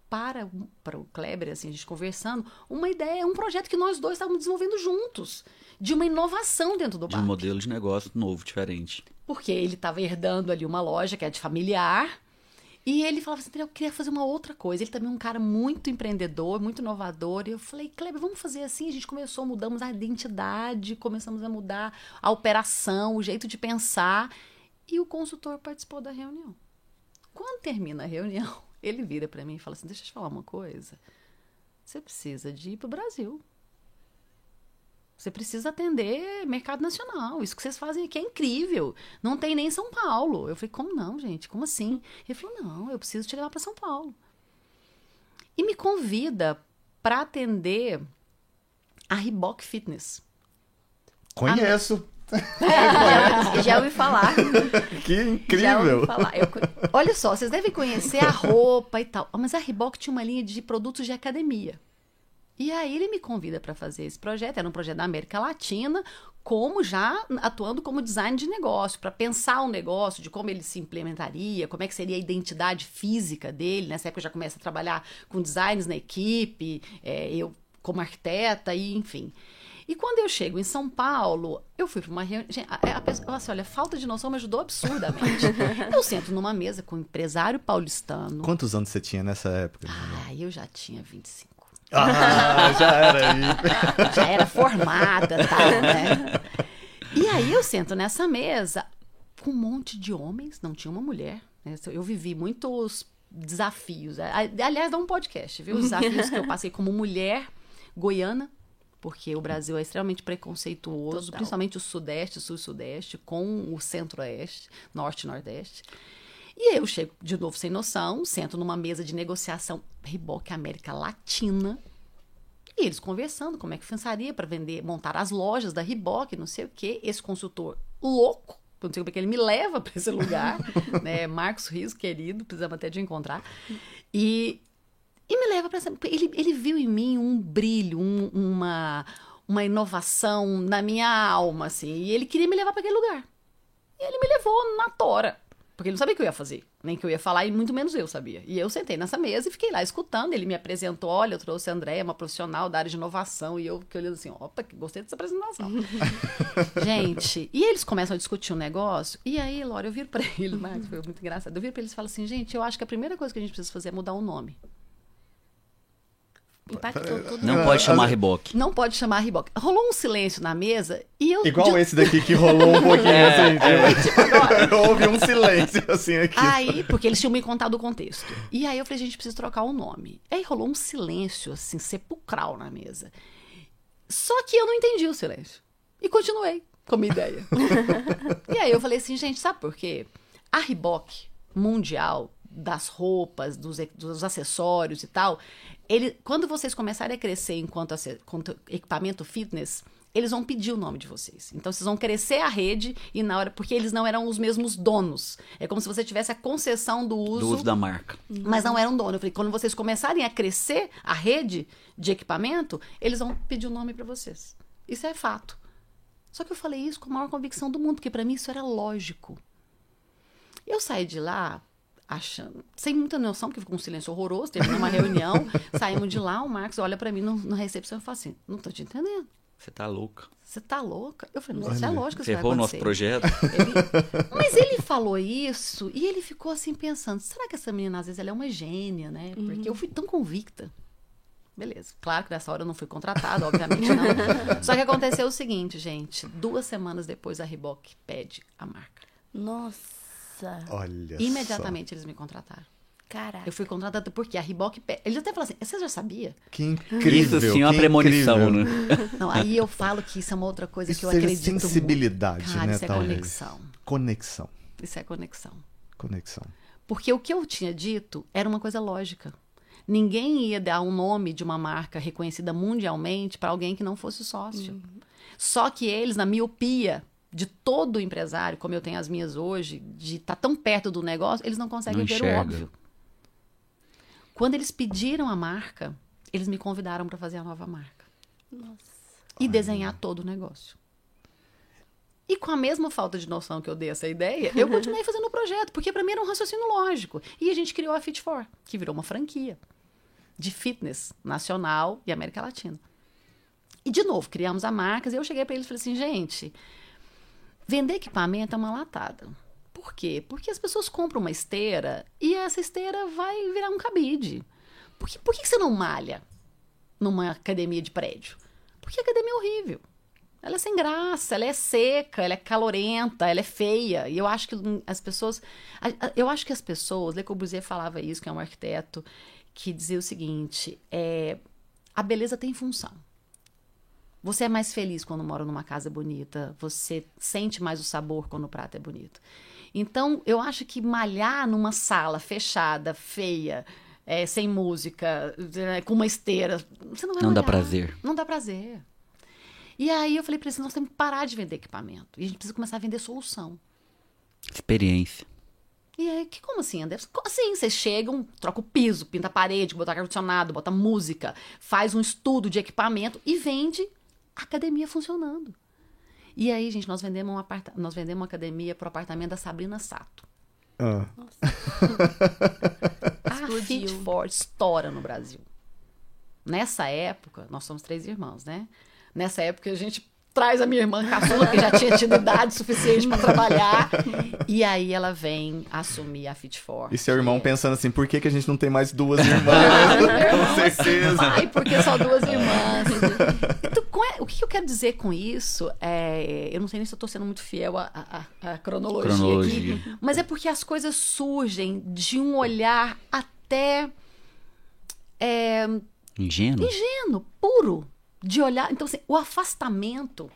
para, o- para o Kleber, assim, a gente conversando, uma ideia, um projeto que nós dois estávamos desenvolvendo juntos, de uma inovação dentro do De um modelo de negócio novo, diferente. Porque ele estava herdando ali uma loja que é de familiar. E ele falava assim, "André, eu queria fazer uma outra coisa. Ele também é um cara muito empreendedor, muito inovador. E eu falei, Kleber, vamos fazer assim. A gente começou, mudamos a identidade, começamos a mudar a operação, o jeito de pensar. E o consultor participou da reunião. Quando termina a reunião, ele vira para mim e fala assim, deixa eu te falar uma coisa. Você precisa de ir para o Brasil. Você precisa atender mercado nacional. Isso que vocês fazem aqui é incrível. Não tem nem em São Paulo. Eu falei, como não, gente? Como assim? Ele falou, não, eu preciso te levar para São Paulo. E me convida para atender a Reebok Fitness. Conheço. É, já ouvi falar. Que Já ouvi incrível. falar. Eu, Olha só, vocês devem conhecer a roupa e tal. Mas a Reebok tinha uma linha de produtos de academia. E aí ele me convida para fazer esse projeto. Era um projeto da América Latina, como já atuando como design de negócio, para pensar o negócio, de como ele se implementaria, como é que seria a identidade física dele. Nessa época eu já começo a trabalhar com designs na equipe, é, eu como arquiteta, e enfim. E quando eu chego em São Paulo, eu fui para uma reunião. Gente, a, a pessoa, assim, olha, falta de noção me ajudou absurdamente. eu sento numa mesa com um empresário paulistano. Quantos anos você tinha nessa época? Ah, eu já tinha 25. Ah, já era aí. Já era formada, tal, né? E aí eu sento nessa mesa com um monte de homens, não tinha uma mulher. né? Eu vivi muitos desafios. Aliás, dá um podcast, viu? Os desafios que eu passei como mulher goiana, porque o Brasil é extremamente preconceituoso, Total. principalmente o Sudeste, Sul e Sudeste, com o Centro-Oeste, Norte e Nordeste. E eu chego de novo sem noção, sento numa mesa de negociação Reebok América Latina. E eles conversando como é que pensaria para vender, montar as lojas da Reebok, não sei o quê. Esse consultor louco, não sei como é que ele me leva para esse lugar, né? Marcos Rios, querido, precisamos até de encontrar. E, e me leva para essa. Ele, ele viu em mim um brilho, um- uma, uma inovação na minha alma, assim. E ele queria me levar para aquele lugar. E ele me levou na tora. Porque ele não sabia o que eu ia fazer, nem que eu ia falar, e muito menos eu sabia. E eu sentei nessa mesa e fiquei lá escutando. Ele me apresentou: olha, eu trouxe a Andréia, uma profissional da área de inovação. E eu fiquei olhando assim: opa, gostei dessa apresentação. gente, e eles começam a discutir um negócio. E aí, Laura, eu viro pra ele, Marcos, foi muito engraçado. Eu viro pra eles e falo assim: gente, eu acho que a primeira coisa que a gente precisa fazer é mudar o nome. Impactou tudo. Não pode chamar Reebok. Não pode chamar Reebok. Rolou um silêncio na mesa e eu. Igual de- esse daqui que rolou um pouquinho É, assim. Houve um silêncio assim aqui. Aí, porque eles tinham me contado o contexto. E aí eu falei, gente, precisa trocar o nome. Aí rolou um silêncio, assim, sepulcral na mesa. Só que eu não entendi o silêncio. E continuei com a minha ideia. e aí eu falei assim, gente, sabe por quê? A Reebok mundial, das roupas, dos, dos acessórios e tal, ele, quando vocês começarem a crescer enquanto, ace- quanto equipamento fitness, eles vão pedir o nome de vocês. Então vocês vão crescer a rede e na hora porque eles não eram os mesmos donos. É como se você tivesse a concessão do uso, Do uso da marca. mas não eram dono. Eu falei, quando vocês começarem a crescer a rede de equipamento, eles vão pedir o nome para vocês. Isso é fato. Só que eu falei isso com a maior convicção do mundo, porque para mim isso era lógico. Eu saí de lá achando, sem muita noção, porque ficou um silêncio horroroso, teve uma reunião, saímos de lá, o Marcos olha para mim no, na recepção e fala assim: "Não tô te entendendo. Você tá louca. Você tá louca?" Eu falei: "Mas isso é lógico que Você vai errou o nosso acontecer." projeto. Ele- Mas ele falou isso e ele ficou assim pensando: será que essa menina às vezes ela é uma gênia, né? Porque eu fui tão convicta. Beleza. Claro que nessa hora eu não fui contratada, obviamente não. Só que aconteceu o seguinte, gente. Duas semanas depois a Reebok pede a marca. Nossa. Olha Imediatamente eles me contrataram. Caraca. Eu fui contratada porque a pede. Eles até falaram assim: você já sabia? só. Que incrível. Isso sim é uma premonição, incrível. né? Não, aí eu falo que isso é uma outra coisa Isso que eu seja acredito. muito. sensibilidade, Cara, né, isso é talvez. conexão. Conexão. Isso é conexão. Conexão. Porque o que eu tinha dito era uma coisa lógica. Ninguém ia dar um nome de uma marca reconhecida mundialmente para alguém que não fosse sócio. Só que eles, na miopia de todo empresário, como eu tenho as minhas hoje, de estar tão perto do negócio, eles não conseguem Não ver enxerga. o óbvio. Quando eles pediram a marca, eles me convidaram para fazer a nova marca e desenhar todo o negócio. E com a mesma falta de noção que eu dei essa ideia, eu continuei fazendo o projeto, porque para mim era um raciocínio lógico. E a gente criou a Fit For, que virou uma franquia de fitness nacional e América Latina. E de novo, criamos a marca, e eu cheguei para eles e falei assim, gente, vender equipamento é uma latada. Por quê? Porque as pessoas compram uma esteira e essa esteira vai virar um cabide. Por que, por que você não malha numa academia de prédio? Porque a academia é horrível. Ela é sem graça, ela é seca, ela é calorenta, ela é feia. E eu acho que as pessoas. Eu acho que as pessoas. Le Corbusier falava isso, que é um arquiteto, que dizia o seguinte: é, a beleza tem função. Você é mais feliz quando mora numa casa bonita, você sente mais o sabor quando o prato é bonito. Então, eu acho que malhar numa sala fechada, feia, é, sem música, é, com uma esteira, você não vai Não dá malhar. prazer. Não dá prazer. E aí eu falei pra eles, nós temos que parar de vender equipamento. E a gente precisa começar a vender solução. Experiência. E aí, que, como assim, André? Como assim? Vocês chegam, troca o piso, pinta a parede, bota ar-condicionado, bota música, faz um estudo de equipamento e vende academia funcionando. E aí, gente, nós vendemos, um aparta... nós vendemos uma academia pro apartamento da Sabrina Sato. Ah. A Explodiu. Fit for estoura no Brasil. Nessa época, nós somos três irmãos, né? Nessa época, a gente traz a minha irmã caçula, que já tinha tido idade suficiente para trabalhar. E aí ela vem assumir a Fit for. E seu irmão É. pensando assim, por que, que a gente não tem mais duas irmãs? Com certeza. Ai, porque só duas irmãs. É- o que eu quero dizer com isso? É, eu não sei nem se eu estou sendo muito fiel à, à- à cronologia, Cronologia. aqui, mas é porque as coisas surgem de um olhar até é, Ingênuo? ingênuo, puro, de olhar. Então, assim, o afastamento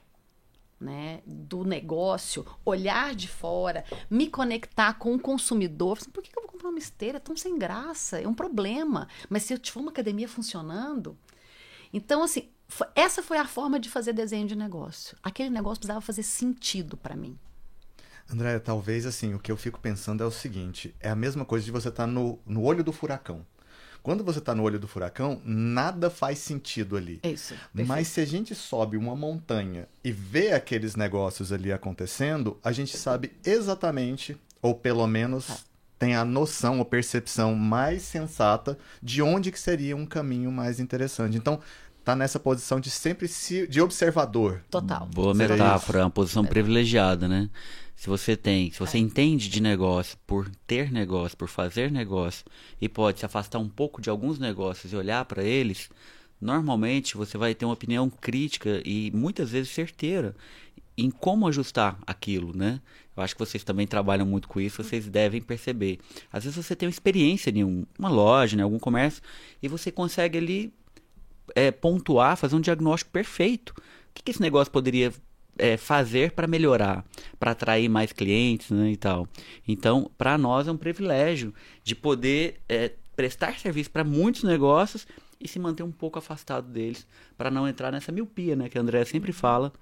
né, do negócio, olhar de fora, me conectar com o consumidor. Assim, Por que eu vou comprar uma esteira? É tão sem graça, é um problema. Mas se eu tiver uma academia funcionando. Então, assim, essa foi a forma de fazer desenho de negócio. Aquele negócio precisava fazer sentido para mim. André, talvez assim, o que eu fico pensando é o seguinte: é a mesma coisa de você estar no, no olho do furacão. Quando você está no olho do furacão, nada faz sentido ali. Isso. Mas se a gente sobe uma montanha e vê aqueles negócios ali acontecendo, a gente sabe exatamente, ou pelo menos Tá. tem a noção ou percepção mais sensata de onde que seria um caminho mais interessante. Então, tá nessa posição de sempre se, de observador. Total. Boa metáfora, é uma posição privilegiada, né? Se você tem, se você entende de negócio por ter negócio, por fazer negócio, e pode se afastar um pouco de alguns negócios e olhar para eles, normalmente você vai ter uma opinião crítica e muitas vezes certeira em como ajustar aquilo, né? Eu acho que vocês também trabalham muito com isso, vocês devem perceber. Às vezes você tem uma experiência em um- uma loja, em algum comércio, e você consegue ali é, pontuar, fazer um diagnóstico perfeito. O que, que esse negócio poderia é, fazer para melhorar, para atrair mais clientes né, e tal. Então, para nós é um privilégio de poder é, prestar serviço para muitos negócios e se manter um pouco afastado deles, para não entrar nessa miopia, né, que a André sempre fala.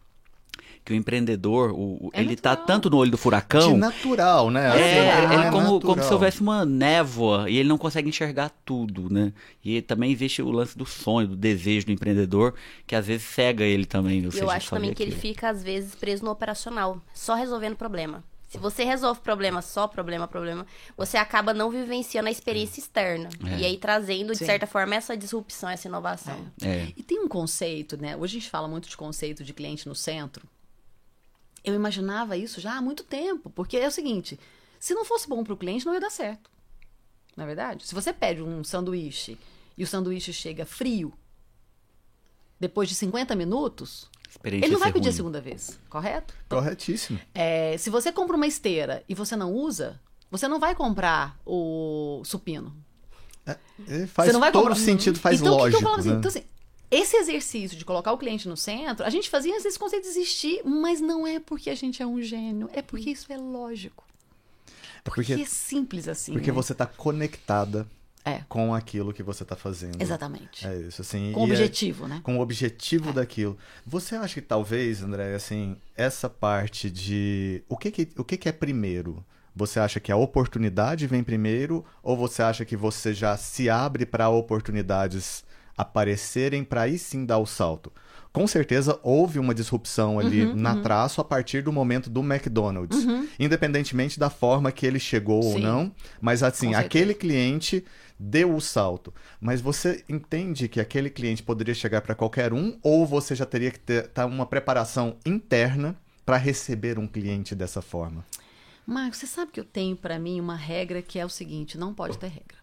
Que o empreendedor, o, o- É ele tá natural. tanto no olho do De furacão, natural, né? é, ele- ele é como, como natural. se houvesse uma névoa e ele não consegue enxergar tudo, né? E também existe o lance do sonho, do desejo do empreendedor, que às vezes cega ele também. seja, eu acho também vê que ele fica, às vezes, preso no operacional, só resolvendo problema. Se você resolve problema, só problema, problema, você acaba não vivenciando a experiência externa. É. E aí trazendo, de Sim. certa forma, essa disrupção, essa inovação. É, E tem um conceito, né? Hoje a gente fala muito de conceito de cliente no centro. Eu imaginava isso já há muito tempo, porque é o seguinte: se não fosse bom para o cliente, não ia dar certo. Não é verdade? Se você pede um sanduíche e o sanduíche chega frio, depois de 50 minutos, experiência ele não vai pedir a ruim. segunda vez, correto? Corretíssimo. É, se você compra uma esteira e você não usa, você não vai comprar o supino. É, faz Você não vai todo comprar- sentido, faz então, o que que lógico. eu falava assim? né? Então, assim, esse exercício de colocar o cliente no centro, a gente fazia esse conceito existir, mas não é porque a gente é um gênio, é porque isso é lógico. Porque, Porque- é simples assim. Porque né? você tá conectada É, com aquilo que você tá fazendo. exatamente. É isso, assim. Com e é- objetivo, né? com o objetivo daquilo. Você acha que talvez, André, assim, essa parte de o que que, o que que é primeiro? Você acha que a oportunidade vem primeiro ou você acha que você já se abre para oportunidades aparecerem para aí sim dar o salto? Com certeza houve uma disrupção ali Uhum, na traço a partir do momento do McDonald's, independentemente da forma que ele chegou ou Sim. não, mas assim, aquele cliente deu o salto. Mas você entende que aquele cliente poderia chegar para qualquer um ou você já teria que ter tá, uma preparação interna para receber um cliente dessa forma? Marcos, você sabe que eu tenho pra mim uma regra que é o seguinte: não pode ter regra.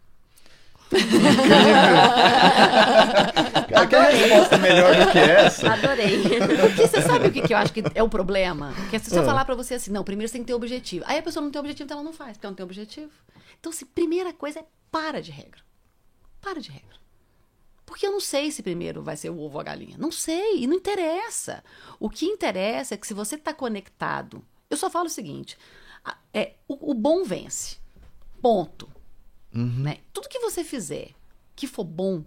Cara, quer resposta melhor do que essa? Adorei. Porque você sabe o que, que eu acho que é o problema? Que se eu Ah. falar pra você assim, não, primeiro você tem que ter objetivo. Aí a pessoa não tem objetivo, então ela não faz, porque ela não tem objetivo. Então, assim, primeira coisa é para de regra. Para de regra. Porque eu não sei se primeiro vai ser o ovo ou a galinha. Não sei, e não interessa. O que interessa é que se você está conectado. Eu só falo o seguinte: é, o, o bom vence. Ponto. Né? Tudo que você fizer que for bom,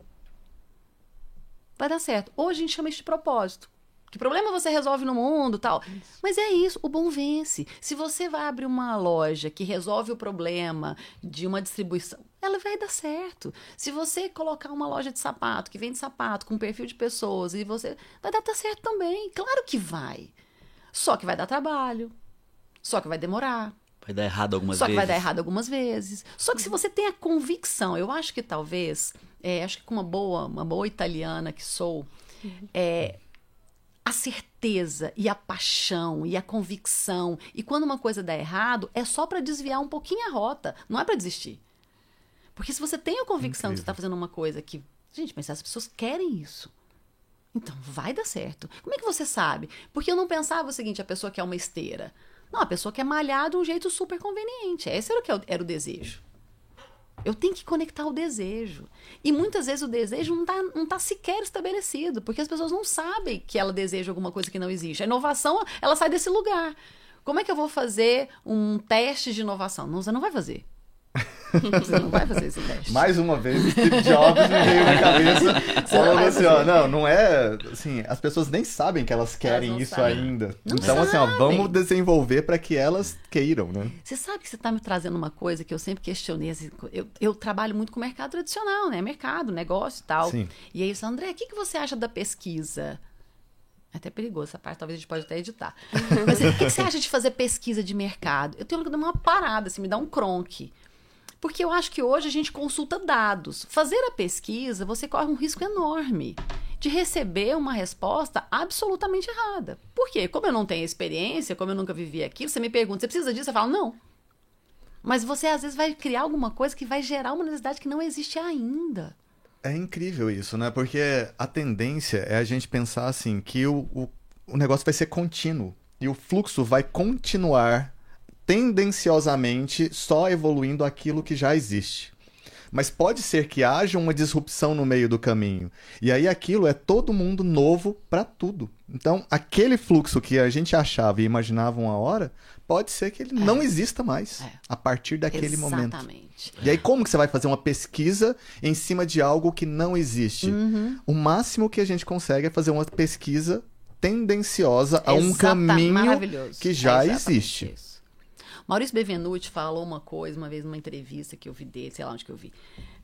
vai dar certo. Ou a gente chama isso de propósito. Que problema você resolve no mundo tal. Mas é isso, o bom vence. Se você vai abrir uma loja que resolve o problema de uma distribuição, ela vai dar certo. Se você colocar uma loja de sapato, que vende sapato, com perfil de pessoas, e você. Vai dar certo também. Claro que vai. Só que vai dar trabalho. Só que vai demorar. Vai dar errado algumas Só que vezes. vai dar errado algumas vezes. Só que se você tem a convicção, eu acho que talvez, é, acho que com uma boa, uma boa italiana que sou, é, a certeza e a paixão e a convicção. E quando uma coisa dá errado, é só para desviar um pouquinho a rota, não é para desistir. Porque se você tem a convicção que você está fazendo uma coisa que. Gente, mas as pessoas querem isso. Então, vai dar certo. Como é que você sabe? Porque eu não pensava o seguinte: a pessoa quer uma esteira. Não, a pessoa quer malhar de um jeito super conveniente. Esse era o que era o desejo. Eu tenho que conectar o desejo. E muitas vezes o desejo não está não tá sequer estabelecido, porque as pessoas não sabem que ela deseja alguma coisa que não existe. A inovação, ela sai desse lugar. Como é que eu vou fazer um teste de inovação? Não, você não vai fazer. Você não vai fazer esse teste. Mais uma vez, Steve Jobs me veio na cabeça falando assim, ó, não, não é, assim, as pessoas nem sabem que elas querem não isso sabem. ainda. Não então, assim, ó, sabem. vamos desenvolver para que elas queiram, né? Você sabe que você está me trazendo uma coisa que eu sempre questionei. assim, eu, eu trabalho muito com o mercado tradicional, né? Mercado, negócio e tal. Sim. E aí, eu falei, André, o que, que você acha da pesquisa? É até perigoso essa parte, talvez a gente pode até editar. Mas o que, que você acha de fazer pesquisa de mercado? Eu tenho que dar uma parada, assim, me dá um cronque. Porque eu acho que hoje a gente consulta dados. Fazer a pesquisa, você corre um risco enorme de receber uma resposta absolutamente errada. Por quê? Como eu não tenho experiência, como eu nunca vivi aquilo, você me pergunta, você precisa disso? Eu falo, não. Mas você às vezes vai criar alguma coisa que vai gerar uma necessidade que não existe ainda. É incrível isso, né? Porque a tendência é a gente pensar assim, que o, o, o negócio vai ser contínuo. E o fluxo vai continuar tendenciosamente só evoluindo aquilo que já existe. Mas pode ser que haja uma disrupção no meio do caminho. E aí aquilo é todo mundo novo para tudo. Então, aquele fluxo que a gente achava e imaginava uma hora, pode ser que ele não exista mais É. a partir daquele momento. Exatamente. E aí, como que você vai fazer uma pesquisa em cima de algo que não existe? Uhum. O máximo que a gente consegue é fazer uma pesquisa tendenciosa a um Exata- caminho que já É exatamente existe. isso. Maurício Bevenuti falou uma coisa uma vez numa entrevista que eu vi dele, sei lá onde que eu vi.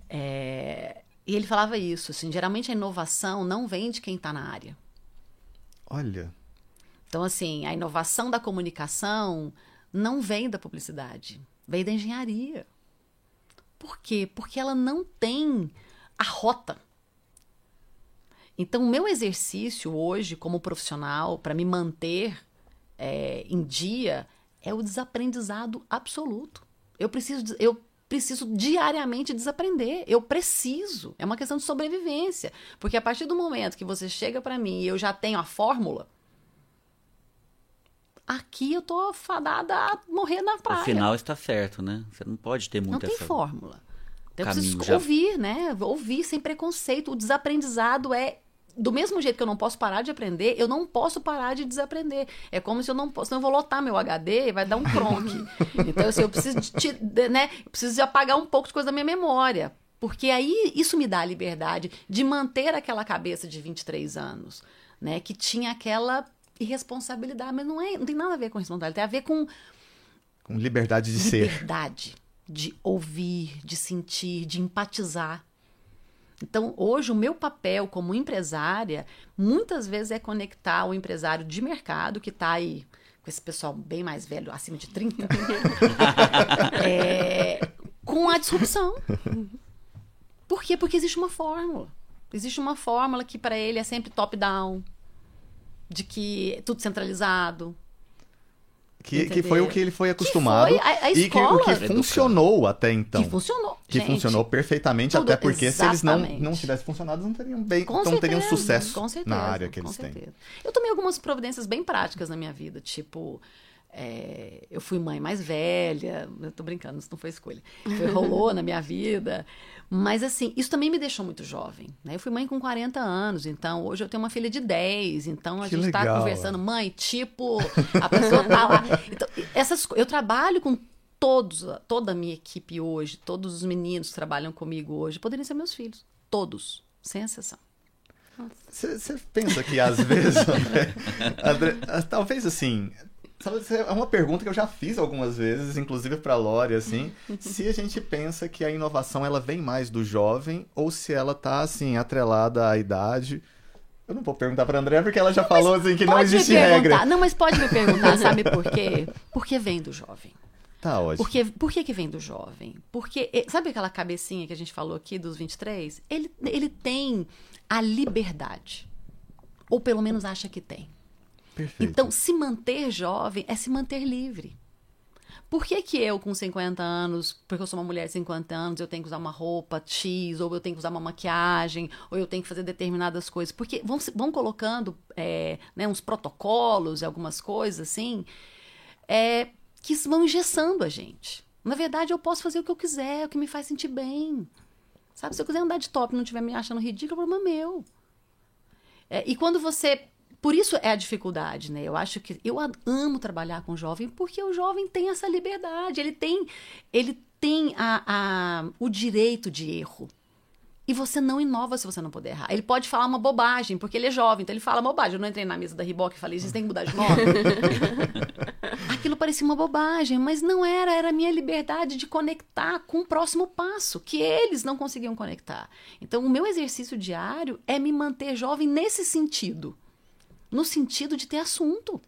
É, E ele falava isso, assim, geralmente a inovação não vem de quem está na área. Olha, Então, assim, a inovação da comunicação não vem da publicidade, vem da engenharia. Por quê? Porque ela não tem a rota. Então, o meu exercício hoje, como profissional, para me manter é, em dia, é o desaprendizado absoluto. Eu preciso, eu preciso diariamente desaprender. Eu preciso. É uma questão de sobrevivência. Porque a partir do momento que você chega para mim e eu já tenho a fórmula, aqui eu tô fadada a morrer na praia. O final está certo, né? Você não pode ter Não muito tem essa... fórmula. Então, eu preciso já- ouvir, né? Ouvir sem preconceito. O desaprendizado é. Do mesmo jeito que eu não posso parar de aprender, eu não posso parar de desaprender. É como se eu não posso, senão eu vou lotar meu HD e vai dar um cronque. então, assim, eu preciso de, de- né? Eu preciso apagar um pouco de coisa da minha memória. Porque aí isso me dá a liberdade de manter aquela cabeça de 23 anos, né? Que tinha aquela irresponsabilidade. Mas não, é, não tem nada a ver com responsabilidade, tem a ver com com liberdade de ser. liberdade de ouvir, de sentir, de empatizar. Então, hoje, o meu papel como empresária, muitas vezes é conectar o empresário de mercado, que está aí com esse pessoal bem mais velho, acima de 30, é, com a disrupção. Por quê? Porque existe uma fórmula. Existe uma fórmula que para ele é sempre top-down, de que é tudo centralizado, Que, que foi o que ele foi acostumado foi a- a e que, o que escola. funcionou até então. que funcionou. Que Gente, funcionou perfeitamente, tudo- até porque se eles não, exatamente. não tivessem funcionado, não teriam, bem, Com não teriam certeza, sucesso com certeza, na área que eles têm. Eu tomei algumas providências bem práticas na minha vida, tipo. É, eu fui mãe mais velha, eu tô brincando, isso não foi escolha. Foi, rolou na minha vida. Mas, assim, isso também me deixou muito jovem. Né? Eu fui mãe com 40 anos, então hoje eu tenho uma filha de 10. Então a Que gente tá legal. conversando, mãe, tipo, a pessoa tá lá. Então, essas, eu trabalho com todos, toda a minha equipe hoje, todos os meninos que trabalham comigo hoje, poderiam ser meus filhos. Todos, sem exceção. Você pensa que às vezes, André, André, talvez assim, sabe, é uma pergunta que eu já fiz algumas vezes, inclusive para Lore, assim, se a gente pensa que a inovação ela vem mais do jovem ou se ela tá assim atrelada à idade. Eu não vou perguntar para André porque ela já falou assim que não existe regra. Não, mas pode me perguntar, sabe por quê? Porque vem do jovem. Tá ótimo. Porque, por que, que vem do jovem? Porque, sabe aquela cabecinha que a gente falou aqui dos 23? Ele, ele tem a liberdade. Ou pelo menos acha que tem. Perfeito. Então, se manter jovem é se manter livre. Por que, que eu, com 50 anos, porque eu sou uma mulher de 50 anos, eu tenho que usar uma roupa X, ou eu tenho que usar uma maquiagem, ou eu tenho que fazer determinadas coisas? Porque vão, vão colocando é, né, uns protocolos e algumas coisas assim, é, que vão engessando a gente. Na verdade, eu posso fazer o que eu quiser, o que me faz sentir bem. Sabe, se eu quiser andar de top e não estiver me achando ridículo, é problema meu. É, e quando você. Por isso é a dificuldade, né? Eu acho que eu amo trabalhar com jovem porque o jovem tem essa liberdade, ele tem, ele tem a, a- o direito de erro. E você não inova se você não puder errar. Ele pode falar uma bobagem, porque ele é jovem, então ele fala bobagem. Eu não entrei na mesa da Riboc e falei, vocês têm que mudar de nome. Aquilo parecia uma bobagem, mas não era, era a minha liberdade de conectar com o próximo passo, que eles não conseguiam conectar. Então, o meu exercício diário é me manter jovem nesse sentido. No sentido de ter assunto.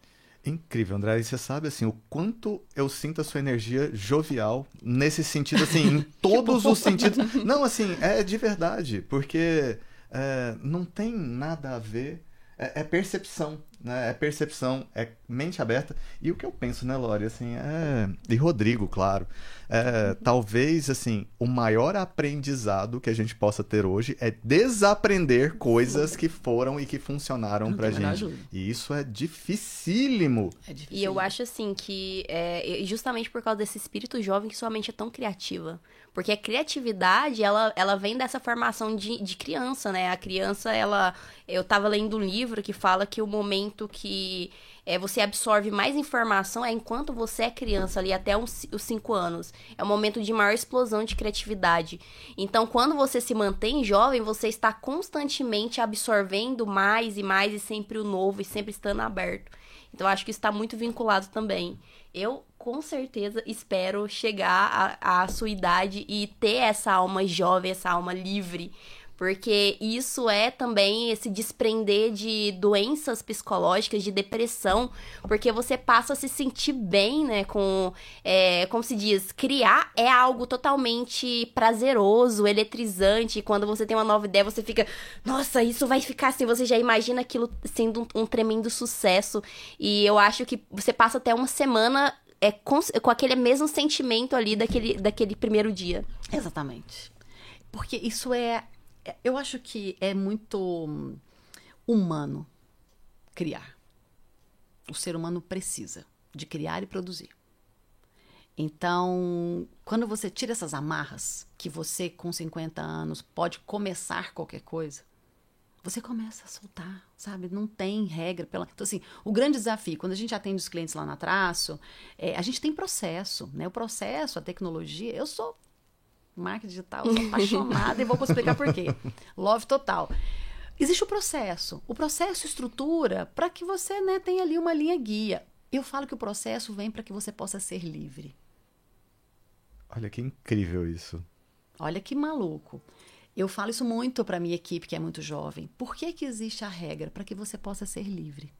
Incrível, André. E você sabe, assim, o quanto eu sinto a sua energia jovial nesse sentido, assim, em todos os sentidos. Não, assim, é de verdade, porque é, não tem nada a ver. É, é percepção, né? É percepção, é mente aberta. E o que eu penso, né, Lore, assim, é... E Rodrigo, claro. É, talvez, assim, o maior aprendizado que a gente possa ter hoje é desaprender coisas que foram e que funcionaram pra gente. E isso é dificílimo. É difícil. E eu acho assim que é justamente por causa desse espírito jovem que sua mente é tão criativa. Porque a criatividade, ela, ela vem dessa formação de, de criança, né? A criança, ela. Eu tava lendo um livro que fala que o momento que é, você absorve mais informação é enquanto você é criança, ali até uns, os 5 anos. É o momento de maior explosão de criatividade. Então, quando você se mantém jovem, você está constantemente absorvendo mais e mais, e sempre o novo, e sempre estando aberto. Então, acho que isso está muito vinculado também. Eu, com certeza, espero chegar à, sua idade e ter essa alma jovem, essa alma livre. Porque isso é também esse desprender de doenças psicológicas, de depressão, porque você passa a se sentir bem, né? Com, é, como se diz, criar é algo totalmente prazeroso, eletrizante. Quando você tem uma nova ideia, você fica, nossa, isso vai ficar assim. Você já imagina aquilo sendo um, um tremendo sucesso. E eu acho que você passa até uma semana é, com, com aquele mesmo sentimento ali daquele, daquele primeiro dia. Exatamente. Porque isso é. é- Eu acho que é muito hum, humano criar. O ser humano precisa de criar e produzir. Então, quando você tira essas amarras, que você com 50 anos pode começar qualquer coisa, você começa a soltar, sabe? Não tem regra. Pela... Então, assim, o grande desafio, quando a gente atende os clientes lá na Traço, é, a gente tem processo, né? O processo, a tecnologia, eu sou marketing digital, eu sou apaixonada e vou explicar por quê. Love total. Existe o processo. O processo estrutura para que você né, tenha ali uma linha guia. Eu falo que o processo vem para que você possa ser livre. Olha que incrível isso. Olha que maluco. Eu falo isso muito para minha equipe que é muito jovem. Por que, que existe a regra? Para que você possa ser livre.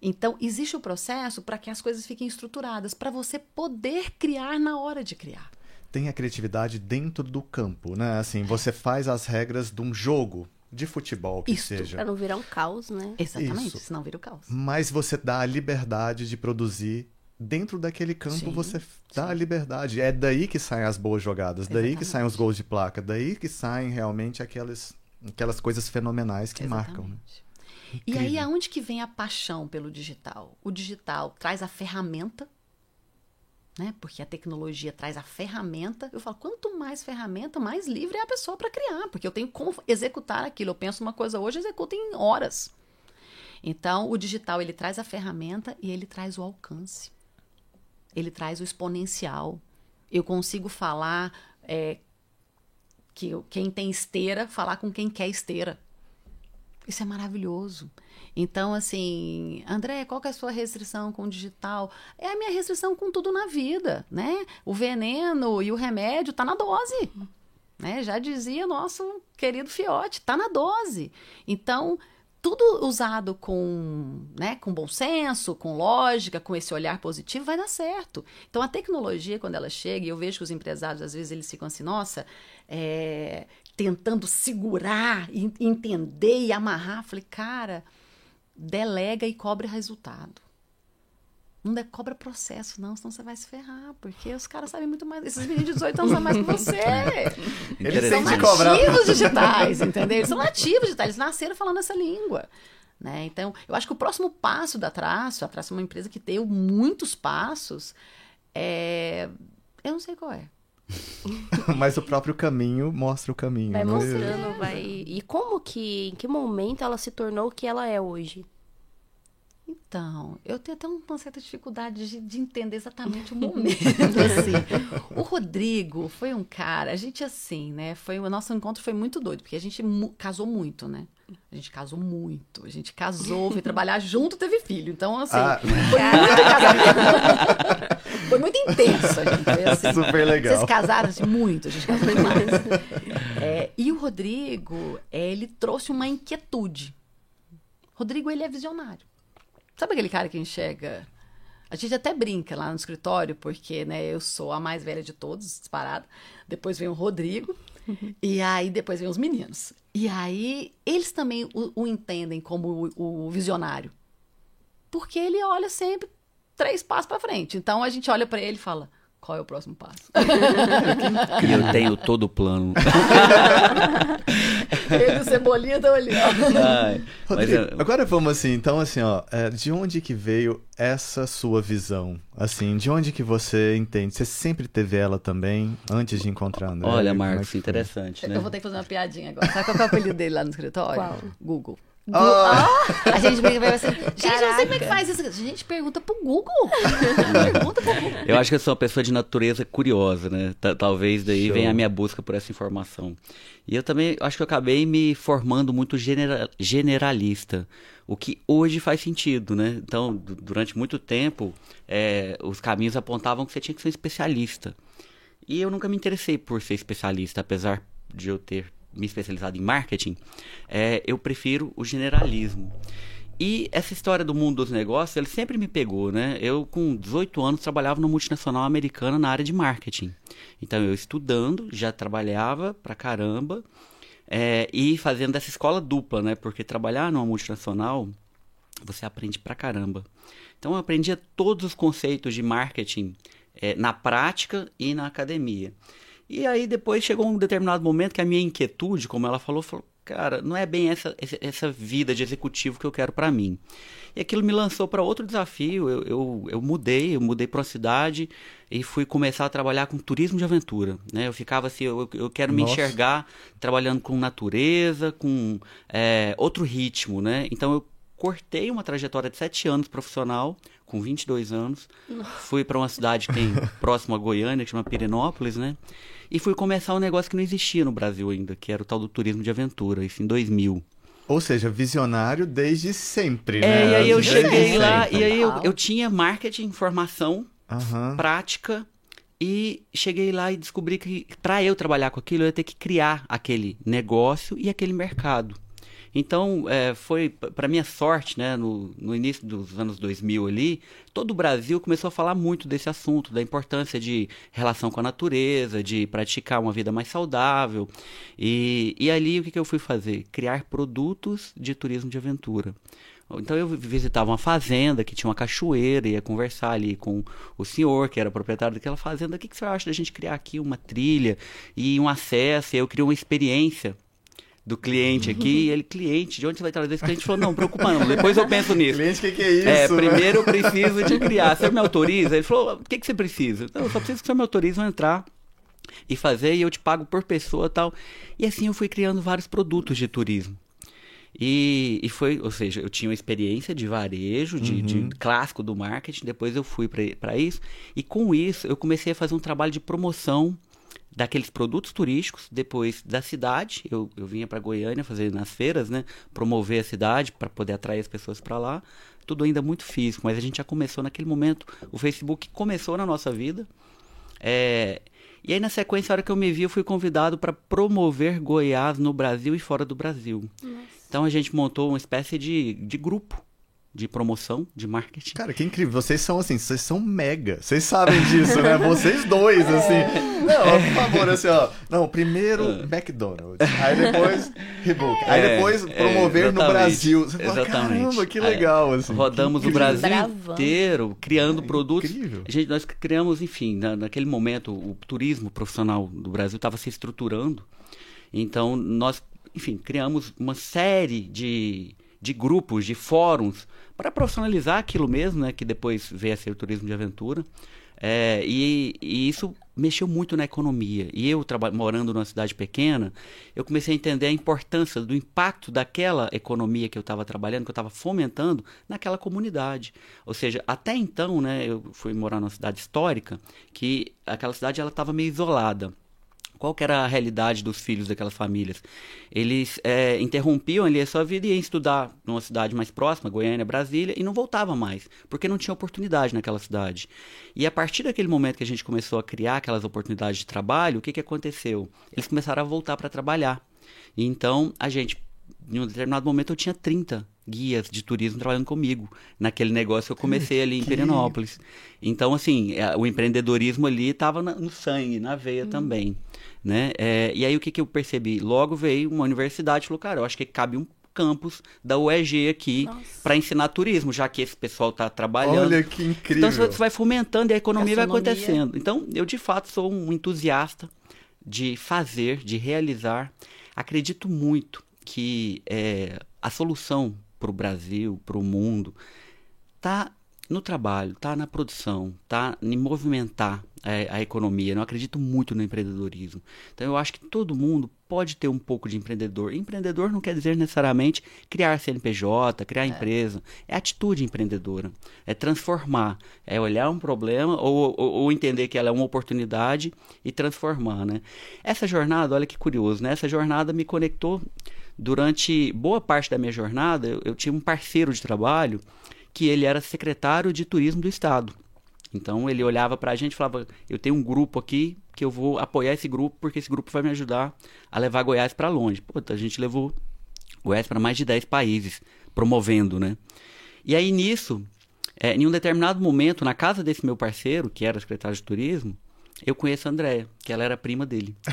Então, existe o processo para que as coisas fiquem estruturadas, para você poder criar na hora de criar. Tem a criatividade dentro do campo, né? Assim, você faz as regras de um jogo de futebol que Isto, seja. Pra não virar um caos, né? Exatamente, Isso. senão vira o caos. Mas você dá a liberdade de produzir dentro daquele campo, Sim, você dá a liberdade. É daí que saem as boas jogadas, daí que Exatamente. saem os gols de placa, daí que saem realmente aquelas, aquelas coisas fenomenais que marcam. Né? Exatamente. E aí, aonde que vem a paixão pelo digital? O digital traz a ferramenta, né? Porque a tecnologia traz a ferramenta. Eu falo, quanto mais ferramenta, mais livre é a pessoa para criar, porque eu tenho como executar aquilo. Eu penso uma coisa hoje, executo em horas. Então, o digital ele traz a ferramenta e ele traz o alcance. Ele traz o exponencial. Eu consigo falar é, que quem tem esteira falar com quem quer esteira. Isso é maravilhoso. Então, assim, André, qual que é a sua restrição com o digital? É a minha restrição com tudo na vida, né? O veneno e o remédio tá na dose. Né? Já dizia nosso querido Fiote, tá na dose. Então, tudo usado com, né, com bom senso, com lógica, com esse olhar positivo, vai dar certo. Então, a tecnologia, quando ela chega, e eu vejo que os empresários, às vezes, eles ficam assim, nossa, é, tentando segurar, entender e amarrar. Falei, cara, delega e cobre resultado. Não de, cobra processo, não, senão você vai se ferrar, porque os caras sabem muito mais. Esses meninos de 18 anos sabem mais que você. Eles são nativos cobrar. digitais, entendeu? Eles são nativos digitais, eles nasceram falando essa língua. Né? Então, eu acho que o próximo passo da Traço, a Traço é uma empresa que deu muitos passos, é... eu não sei qual é. Mas o próprio caminho mostra o caminho. Vai né? mostrando, vai. E como que, em que momento ela se tornou o que ela é hoje? Então, eu tenho até uma certa dificuldade de, de entender exatamente o momento. assim. O Rodrigo foi um cara, a gente assim, né? Foi o nosso encontro foi muito doido, porque a gente mu casou muito, né? A gente casou muito. A gente casou, foi trabalhar junto, teve filho. Então, assim, ah. foi muito casamento. foi muito intenso. A gente foi, assim, Super legal. Vocês casaram assim, muito, a gente casou demais. É, e o Rodrigo, é, ele trouxe uma inquietude. Rodrigo, ele é visionário. Sabe aquele cara que enxerga. A gente até brinca lá no escritório, porque né, eu sou a mais velha de todos, disparada. Depois vem o Rodrigo. E aí depois vem os meninos. E aí eles também o, o entendem como o, o, visionário. Porque ele olha sempre três passos para frente. Então a gente olha para ele e fala: qual é o próximo passo? eu tenho todo o plano. Ele o Cebolinha tá olhando. Ai, Rodrigo, mas, agora vamos assim, então assim, ó, é, de onde que veio essa sua visão? Assim, de onde que você entende? Você sempre teve ela também, antes de encontrar André? Olha, é Marcos, é interessante, né? Eu vou ter que fazer uma piadinha agora. Sabe qual é o apelido dele lá no escritório? Qual? Google. Oh. Oh, a gente vai assim, gente, eu não sei como é que faz isso. A gente pergunta pro Google. pergunta pro Google. Eu acho que eu sou uma pessoa de natureza curiosa, né? T Talvez daí Show. venha a minha busca por essa informação. E eu também acho que eu acabei me formando muito genera generalista, o que hoje faz sentido, né? Então, durante muito tempo, é, os caminhos apontavam que você tinha que ser um especialista. E eu nunca me interessei por ser especialista, apesar de eu ter me especializado em marketing, é, eu prefiro o generalismo. E essa história do mundo dos negócios, ele sempre me pegou, né? Eu, com 18 anos, trabalhava numa multinacional americana na área de marketing. Então, eu estudando, já trabalhava pra caramba, é, e fazendo essa escola dupla, né? Porque trabalhar numa multinacional, você aprende pra caramba. Então, eu aprendia todos os conceitos de marketing é, na prática e na academia. E aí depois chegou um determinado momento que a minha inquietude, como ela falou, falou, cara, não é bem essa, essa vida de executivo que eu quero para mim. E aquilo me lançou para outro desafio. Eu, eu, eu, mudei, eu mudei para uma cidade e fui começar a trabalhar com turismo de aventura. Né? Eu ficava assim, eu, eu quero Nossa. me enxergar trabalhando com natureza, com é, outro ritmo, né? Então eu cortei uma trajetória de sete anos profissional, com 22 anos. Nossa. Fui para uma cidade que tem próximo a Goiânia, que chama Pirenópolis, né? E fui começar um negócio que não existia no Brasil ainda, que era o tal do turismo de aventura, isso em 2000. Ou seja, visionário desde sempre, é, né? É, e aí eu desde cheguei sempre. lá, e aí eu, eu tinha marketing, formação, uhum. prática, e cheguei lá e descobri que para eu trabalhar com aquilo, eu ia ter que criar aquele negócio e aquele mercado. Então, é, foi, para minha sorte, né, no, no início dos anos 2000 ali, todo o Brasil começou a falar muito desse assunto, da importância de relação com a natureza, de praticar uma vida mais saudável. E, e ali, o que, que eu fui fazer? Criar produtos de turismo de aventura. Então eu visitava uma fazenda que tinha uma cachoeira, ia conversar ali com o senhor, que era proprietário daquela fazenda. O que, que você acha da gente criar aqui uma trilha e um acesso? E eu criei uma experiência do cliente aqui. E ele, cliente, de onde você vai trazer esse cliente? Ele falou, não, preocupa não, depois eu penso nisso. Cliente, o que, que é isso? É, né? primeiro eu preciso de criar. Você me autoriza? Ele falou, o que, que você precisa? Não, eu só preciso que você me autorize a entrar e fazer e eu te pago por pessoa tal. E assim eu fui criando vários produtos de turismo. E, e foi, ou seja, eu tinha uma experiência de varejo, de, de clássico do marketing, depois eu fui para isso. E com isso eu comecei a fazer um trabalho de promoção daqueles produtos turísticos, depois da cidade, eu, eu vinha para Goiânia fazer nas feiras, né, promover a cidade para poder atrair as pessoas para lá. Tudo ainda muito físico, mas a gente já começou naquele momento, o Facebook começou na nossa vida. É, e aí na sequência, a hora que eu me vi, eu fui convidado para promover Goiás no Brasil e fora do Brasil. Então a gente montou uma espécie de, de grupo de promoção, de marketing. Cara, que incrível. Vocês são assim, vocês são mega. Vocês sabem disso, né? Vocês dois, assim. Não, por favor, assim, ó. Não, primeiro McDonald's. Aí depois Rebook. Aí É, depois é, promover no Brasil. Você fala, exatamente. caramba, que É, legal, assim. Rodamos o. Brasil Bravão. inteiro criando É produtos. incrível. A gente, nós criamos, enfim, na- naquele momento o turismo profissional do Brasil estava se estruturando. Então nós, enfim, criamos uma série de, de grupos, de fóruns para profissionalizar aquilo mesmo, né? Que depois veio a ser o turismo de aventura. É, e, e isso mexeu muito na economia. E eu, morando numa cidade pequena, eu comecei a entender a importância do impacto daquela economia que eu estava trabalhando, que eu estava fomentando naquela comunidade. Ou seja, até então, né, eu fui morar numa cidade histórica, que aquela cidade ela estava meio isolada. Qual que era a realidade dos filhos daquelas famílias? Eles é, interrompiam ali a sua vida e iam estudar numa cidade mais próxima, Goiânia, Brasília, e não voltavam mais, porque não tinha oportunidade naquela cidade. E a partir daquele momento que a gente começou a criar aquelas oportunidades de trabalho, o que, que aconteceu? Eles começaram a voltar para trabalhar. E então, a gente, em um determinado momento, eu tinha 30 guias de turismo trabalhando comigo naquele negócio que eu comecei ali em Que- Perinópolis. Então, assim, é, o empreendedorismo ali estava no sangue, na veia também, né? É, e aí, o que, que eu percebi? Logo veio uma universidade e falou, cara, eu acho que cabe um campus da UEG aqui para ensinar turismo, já que esse pessoal está trabalhando. Olha que incrível. Então você vai fomentando e a economia vai acontecendo. Então, eu de fato sou um entusiasta de fazer, de realizar. Acredito muito que é, a solução para o Brasil, para o mundo, tá no trabalho, tá na produção, tá em movimentar é, a economia. Eu não acredito muito no empreendedorismo. Então eu acho que todo mundo pode ter um pouco de empreendedor. Empreendedor não quer dizer necessariamente criar CNPJ, criar empresa. É atitude empreendedora. É transformar. É olhar um problema ou, ou, ou entender que ela é uma oportunidade e transformar, né? Essa jornada, olha que curioso, né? Essa jornada me conectou durante boa parte da minha jornada. Eu, eu tinha um parceiro de trabalho que ele era secretário de turismo do estado. Então ele olhava pra gente e falava: Eu tenho um grupo aqui que eu vou apoiar esse grupo porque esse grupo vai me ajudar a levar Goiás para longe. Pô, a gente levou Goiás para mais de 10 países, promovendo, né? E aí nisso, é, em um determinado momento, na casa desse meu parceiro, que era secretário de turismo, eu conheço a Andréia, que ela era prima dele.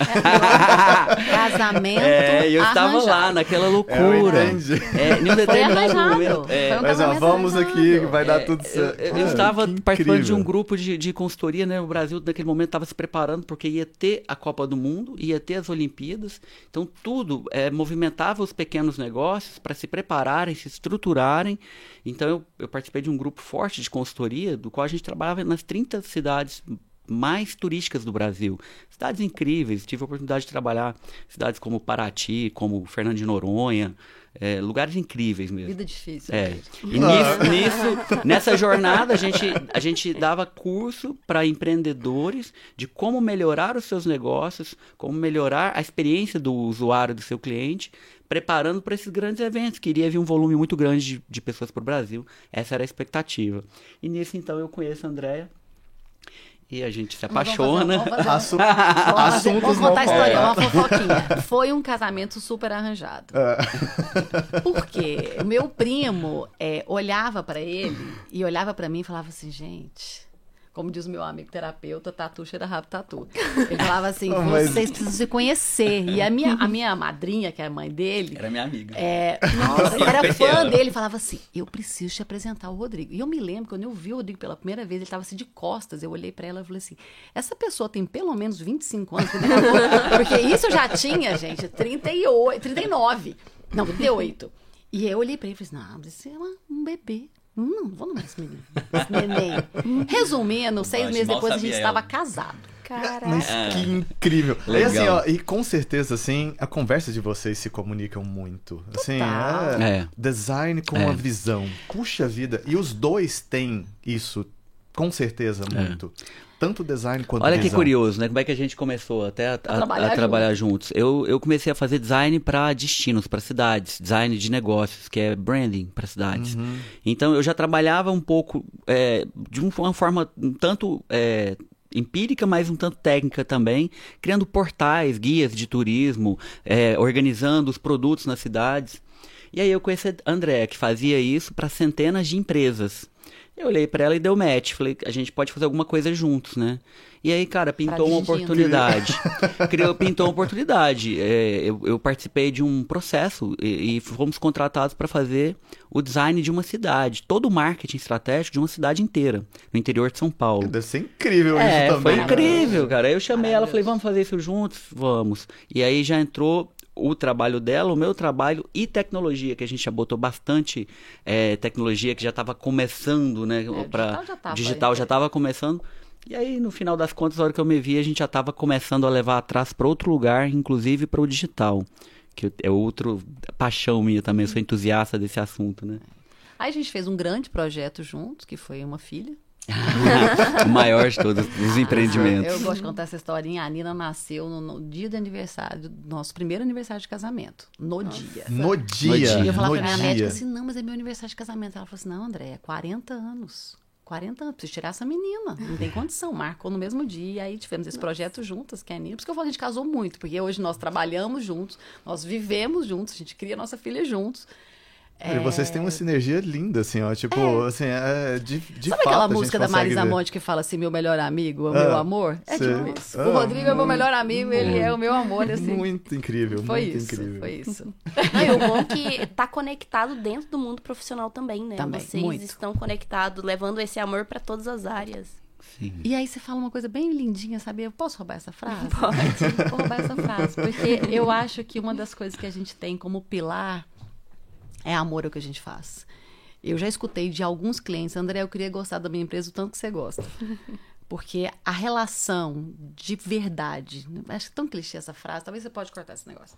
Casamento. É, e eu estava lá naquela Eu loucura. entendi. É, em um determinado momento. é, Foi um Mas ó, vamos arranjado. aqui, que vai dar É, tudo eu, certo. eu- eu Cara, estava que participando de um incrível. grupo de, de consultoria, né? O Brasil, naquele momento, estava se preparando porque ia ter a Copa do Mundo, ia ter as Olimpíadas. Então, tudo é, movimentava os pequenos negócios para se prepararem, se estruturarem. Então, eu, eu participei de um grupo forte de consultoria, do qual a gente trabalhava nas 30 cidades mais turísticas do Brasil. Cidades incríveis. Tive a oportunidade de trabalhar em cidades como Paraty, como Fernando de Noronha. é, lugares incríveis mesmo. Vida difícil. É. E nisso, nisso- nessa jornada, a gente, a gente dava curso para empreendedores de como melhorar os seus negócios, como melhorar a experiência do usuário, do seu cliente, preparando para esses grandes eventos, que iria vir um volume muito grande de, de pessoas para o Brasil. Essa era a expectativa. E nisso, então, eu conheço a Andrea e a gente se Vamos fazer- apaixona. vamos fazer- Vamos, fazer- Assuntos vamos contar a história, uma fofoquinha. Foi um casamento super arranjado. Por quê? Meu primo é, olhava pra ele e olhava pra mim e falava assim, gente, Como diz o meu amigo terapeuta, tatu cheira rabo tatu. Ele falava assim, Oh, mas- vocês precisam se conhecer. E a minha, a minha madrinha, que é a mãe dele, Era minha amiga. é, nossa, eu era fã dele, falava assim: eu preciso te apresentar o Rodrigo. E eu me lembro, quando eu vi o Rodrigo pela primeira vez, ele estava assim de costas. Eu olhei para ela e falei assim: essa pessoa tem pelo menos 25 anos. Porque isso eu já tinha, gente, 38, 39. Não, 38. E eu olhei para ele e falei assim: não, esse é uma- um bebê. Hum, Não, vou namorar esse menino. Esse neném. Resumindo, seis Mas meses depois a gente estava casado. Caraca. Mas que incrível. E Legal. assim, ó, e com certeza, assim, a conversa de vocês se comunicam muito. Assim, é, É. design com É. a visão. Puxa vida. E os dois têm isso, com certeza, muito. Tanto design quanto É. Olha que visão. curioso, né? Como é que a gente começou até a, a- trabalhar a trabalhar juntos. Eu, eu comecei a fazer design para destinos, para cidades, design de negócios, que é branding para cidades. Uhum. Então eu já trabalhava um pouco é, de um- uma forma um tanto é, empírica, mas um tanto técnica também, criando portais, guias de turismo, é, organizando os produtos nas cidades. E aí eu conheci a André, que fazia isso para centenas de empresas. Eu olhei para ela e deu match. Falei, a gente pode fazer alguma coisa juntos, né? E aí, cara, pintou uma oportunidade. Criou, pintou uma oportunidade. É, eu, eu participei de um processo e, e fomos contratados para fazer o design de uma cidade, todo o marketing estratégico de uma cidade inteira, no interior de São Paulo. Deve ser incrível É, isso foi também. né? incrível, cara. Aí eu chamei ela, falei, vamos fazer isso juntos? Vamos. E aí já entrou o trabalho dela, o meu trabalho e tecnologia, que a gente já botou bastante é, tecnologia que já estava começando, né? É, pra- digital já estava começando. E aí, no final das contas, a hora que eu me vi, a gente já estava começando a levar atrás para outro lugar, inclusive para o digital. Que é outro paixão minha também, sou entusiasta desse assunto, né? Aí a gente fez um grande projeto juntos, que foi uma filha. O maior de todos os empreendimentos. Eu gosto de contar essa historinha. A Nina nasceu no, no dia do aniversário, do nosso primeiro aniversário de casamento. No dia. No dia. No dia. E eu falava no pra minha dia. médica assim, não, mas é meu aniversário de casamento. Ela falou assim, não, André, é 40 anos. 40 anos, preciso tirar essa menina. Não tem condição. Marcou no mesmo dia. E aí tivemos esse projeto juntas, que é a Nina. Por isso que eu falo que a gente casou muito, porque hoje nós trabalhamos juntos, nós vivemos juntos, a gente cria nossa filha juntos. E vocês têm uma sinergia linda, assim, ó. Tipo, assim, é de, de Sabe fato. aquela música da Marisa ver. Monte que fala assim, meu melhor amigo, o Ah, meu amor? É sei. tipo isso. Ah, o Rodrigo é meu melhor amigo, ele é o meu amor, assim. Muito incrível, foi muito isso, incrível. foi isso. Não, e o bom é que tá conectado dentro do mundo profissional também, né? Também, Vocês muito. estão conectados, levando esse amor pra todas as áreas. Sim. E aí você fala uma coisa bem lindinha, sabe? Eu posso roubar essa frase? Pode. Vou roubar essa frase, porque eu acho que uma das coisas que a gente tem como pilar é amor ao que a gente faz. Eu já escutei de alguns clientes, André, eu queria gostar da minha empresa o tanto que você gosta. Porque a relação de verdade, acho que é tão clichê essa frase, talvez você pode cortar esse negócio.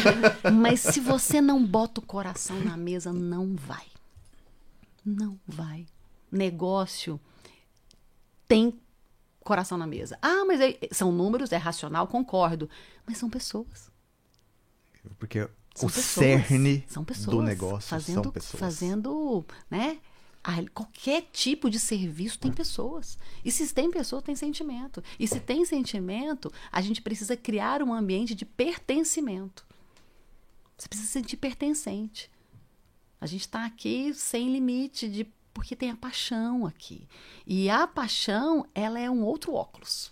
Mas se você não bota o coração na mesa, não vai. Não vai. Negócio tem coração na mesa. Ah, mas é- são números, é racional, concordo. Mas são pessoas. Porque São o pessoas. cerne são pessoas, do negócio fazendo, são pessoas. Fazendo, né? qualquer tipo de serviço tem pessoas. E se tem pessoa, tem sentimento. E se tem sentimento, a gente precisa criar um ambiente de pertencimento. Você precisa se sentir pertencente. A gente está aqui sem limite de porque tem a paixão aqui. E a paixão, ela é um outro óculos.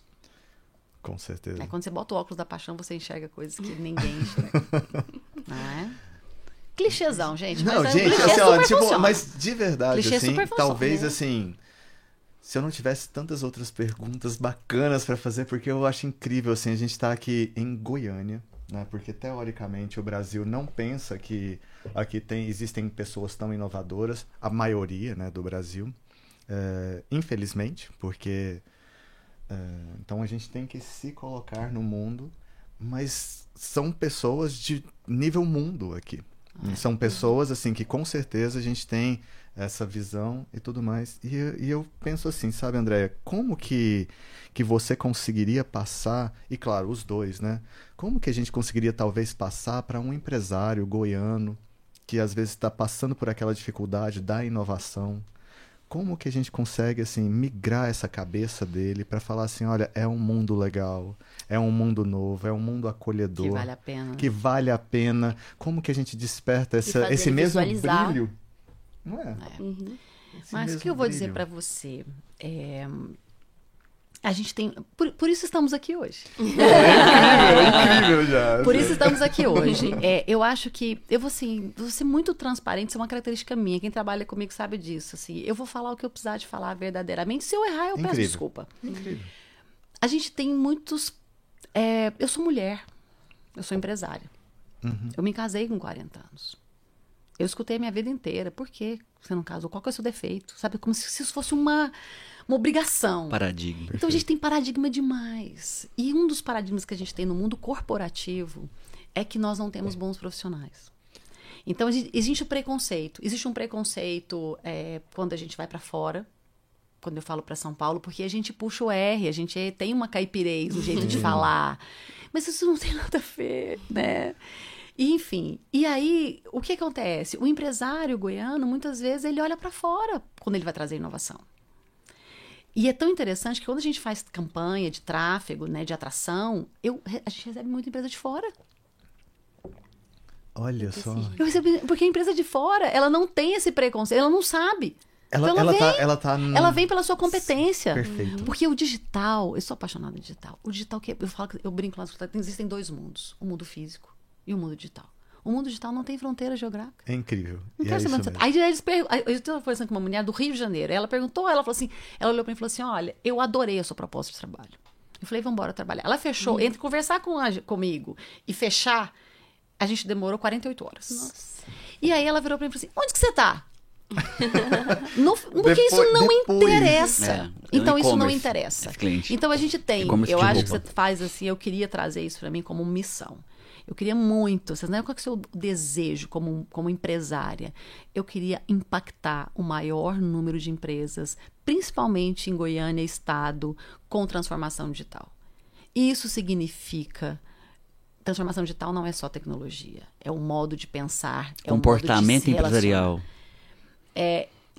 Com certeza. É quando você bota o óculos da paixão, você enxerga coisas que ninguém enxerga. não é? Clichêzão, gente. Não, mas é- gente, assim, ó, tipo, funciona. mas de verdade, Clichê assim, talvez né? assim, se eu não tivesse tantas outras perguntas bacanas pra fazer, porque eu acho incrível, assim, a gente tá aqui em Goiânia, né? Porque teoricamente o Brasil não pensa que aqui tem, existem pessoas tão inovadoras, a maioria, né, do Brasil, É, infelizmente, porque é, então a gente tem que se colocar no mundo, mas são pessoas de nível mundo aqui. São pessoas assim que com certeza a gente tem essa visão e tudo mais. E, eu- e eu penso assim, sabe, Andréia, como que, que você conseguiria passar, e claro, os dois, né? Como que a gente conseguiria talvez passar para um empresário goiano que às vezes está passando por aquela dificuldade da inovação? Como que a gente consegue assim migrar essa cabeça dele para falar assim, olha, é um mundo legal, é um mundo novo, é um mundo acolhedor Que vale a pena. que vale a pena. Como que a gente desperta essa, esse mesmo visualizar. brilho? Não é? Uhum. Esse Mas o que eu vou dizer brilho. para você? É, A gente tem. Por, por isso estamos aqui hoje. É incrível já. Por isso estamos aqui hoje. É, eu acho que eu vou, assim, vou ser muito transparente, isso é uma característica minha. Quem trabalha comigo sabe disso. Assim, eu vou falar o que eu precisar de falar verdadeiramente. Se eu errar, eu peço Incrível. desculpa. Incrível. A gente tem muitos. é, eu sou mulher, eu sou empresária. Eu me casei com 40 anos. Eu escutei a minha vida inteira. Por que você não casou? Qual que é o seu defeito? Sabe? Como se isso fosse uma, uma obrigação. Paradigma. Então a gente tem paradigma demais. E um dos paradigmas que a gente tem no mundo corporativo é que nós não temos bons profissionais. Então exi- existe o preconceito. Existe um preconceito é, quando a gente vai para fora. Quando eu falo para São Paulo, porque a gente puxa o R, a gente tem uma caipirez, um jeito de falar. Mas isso não tem nada a ver, né? E, enfim, e aí o que acontece? O empresário goiano, muitas vezes, ele olha para fora quando ele vai trazer inovação. E é tão interessante que quando a gente faz campanha de tráfego, né, de atração, eu, a gente recebe muita empresa de fora. Olha só. Eu recebo, porque a empresa de fora, ela não tem esse preconceito, ela não sabe. Ela, Então ela, vem, tá, ela tá. n- ela vem pela sua competência. Perfeito. Porque o digital, eu sou apaixonada em digital. O digital que eu falo, eu brinco lá, existem dois mundos, o mundo físico e o mundo digital. O mundo digital não tem fronteira geográfica. É incrível. Não quero é saber isso onde você mesmo. Aí eles pergun- aí eu estava conversando com uma mulher do Rio de Janeiro. Ela perguntou, ela falou assim, ela olhou para mim e falou assim: olha, eu adorei a sua proposta de trabalho. Eu falei, vamos embora trabalhar. Ela fechou, Uhum. entre conversar com a- comigo e fechar, a gente demorou 48 horas. E aí ela virou para mim e falou assim: onde que você tá? No- porque Depois- isso não depois. interessa. É, então isso não interessa. Então a gente tem, eu acho que roupa. você faz assim, eu queria trazer isso para mim como missão. Eu queria muito, vocês não qual que é o seu desejo como, como empresária? Eu queria impactar o maior número de empresas, principalmente em Goiânia, estado, com transformação digital. Isso significa transformação digital não é só tecnologia, é um modo de pensar, é um modo de Comportamento se empresarial.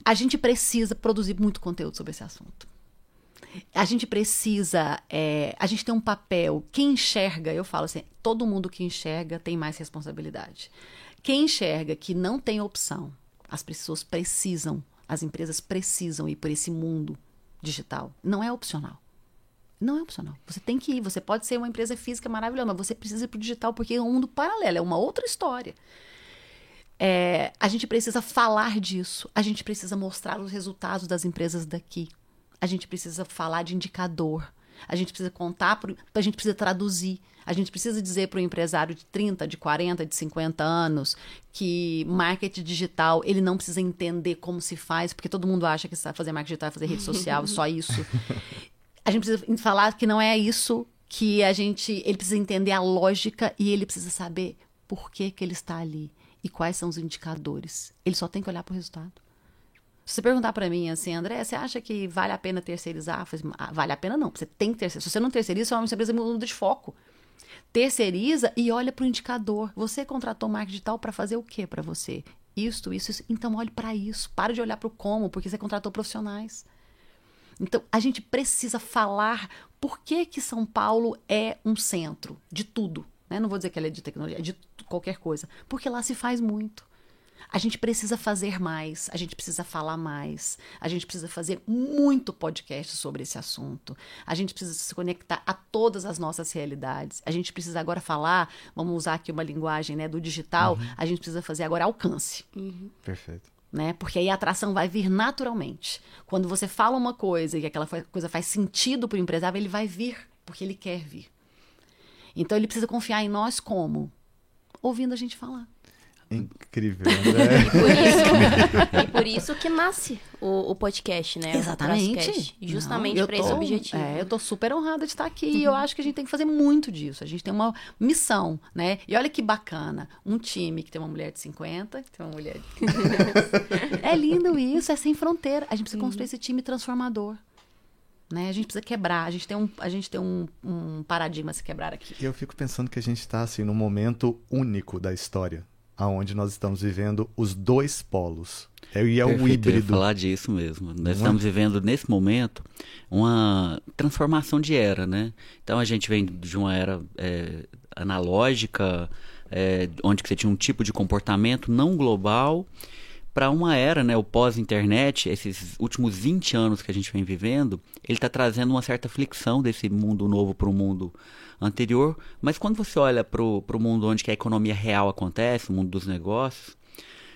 A gente precisa produzir muito conteúdo sobre esse assunto. A gente precisa. é, a gente tem um papel. Quem enxerga, eu falo assim, todo mundo que enxerga tem mais responsabilidade. Quem enxerga que não tem opção, as pessoas precisam, as empresas precisam ir por esse mundo digital. Não é opcional. Não é opcional. Você tem que ir. Você pode ser uma empresa física maravilhosa, mas você precisa ir para o digital porque é um mundo paralelo, é uma outra história. É, a gente precisa falar disso. A gente precisa mostrar os resultados das empresas daqui. A gente precisa falar de indicador. A gente precisa contar, pro, a gente precisa traduzir. A gente precisa dizer para o empresário de 30, de 40, de 50 anos que marketing digital, ele não precisa entender como se faz, porque todo mundo acha que sabe fazer marketing digital é fazer rede social, só isso. A gente precisa falar que não é isso que a gente, ele precisa entender a lógica e ele precisa saber por que que ele está ali e quais são os indicadores. Ele só tem que olhar para o resultado. Se você perguntar para mim assim, André, você acha que vale a pena terceirizar? Falei assim, "Ah, vale a pena não, você tem que terceirizar. Se você não terceiriza, uma empresa muda de foco. Terceiriza e olha para o indicador. Você contratou marketing digital para fazer o que para você? Isto, isso, isso. Então olhe para isso. Para de olhar para o como, porque você contratou profissionais. Então, a gente precisa falar por que, que São Paulo é um centro de tudo. Né? Não vou dizer que ela é de tecnologia, é de qualquer coisa. Porque lá se faz muito. A gente precisa fazer mais, a gente precisa falar mais, a gente precisa fazer muito podcast sobre esse assunto. A gente precisa se conectar a todas as nossas realidades. A gente precisa agora falar, vamos usar aqui uma linguagem né, do digital, a gente precisa fazer agora alcance Perfeito. né? Porque aí a atração vai vir naturalmente. Quando você fala uma coisa e aquela coisa faz sentido para o empresário, ele vai vir, porque ele quer vir. Então ele precisa confiar em nós como? Ouvindo a gente falar. Incrível, André. Por isso, e por isso que nasce o, o podcast, né? Exatamente. Justamente para esse objetivo. É, eu tô super honrada de estar aqui e eu acho que a gente tem que fazer muito disso. A gente tem uma missão, né? E olha que bacana, um time que tem uma mulher de 50, que tem uma mulher de... É lindo isso, é sem fronteira. A gente precisa construir esse time transformador. Né? A gente precisa quebrar, a gente tem um, a gente tem um, um paradigma a se quebrar aqui. E eu fico pensando que a gente está assim num momento único da história, aonde nós estamos vivendo os dois polos. É, e é o Perfeito, eu ia híbrido. falar disso mesmo. Nós estamos vivendo nesse momento uma transformação de era, né? Então a gente vem de uma era é, analógica, é, onde você tinha um tipo de comportamento não global, para uma era, né, o pós-internet, esses últimos 20 anos que a gente vem vivendo, ele está trazendo uma certa flexão desse mundo novo para o mundo anterior. Mas quando você olha para o mundo onde a economia real acontece, o mundo dos negócios,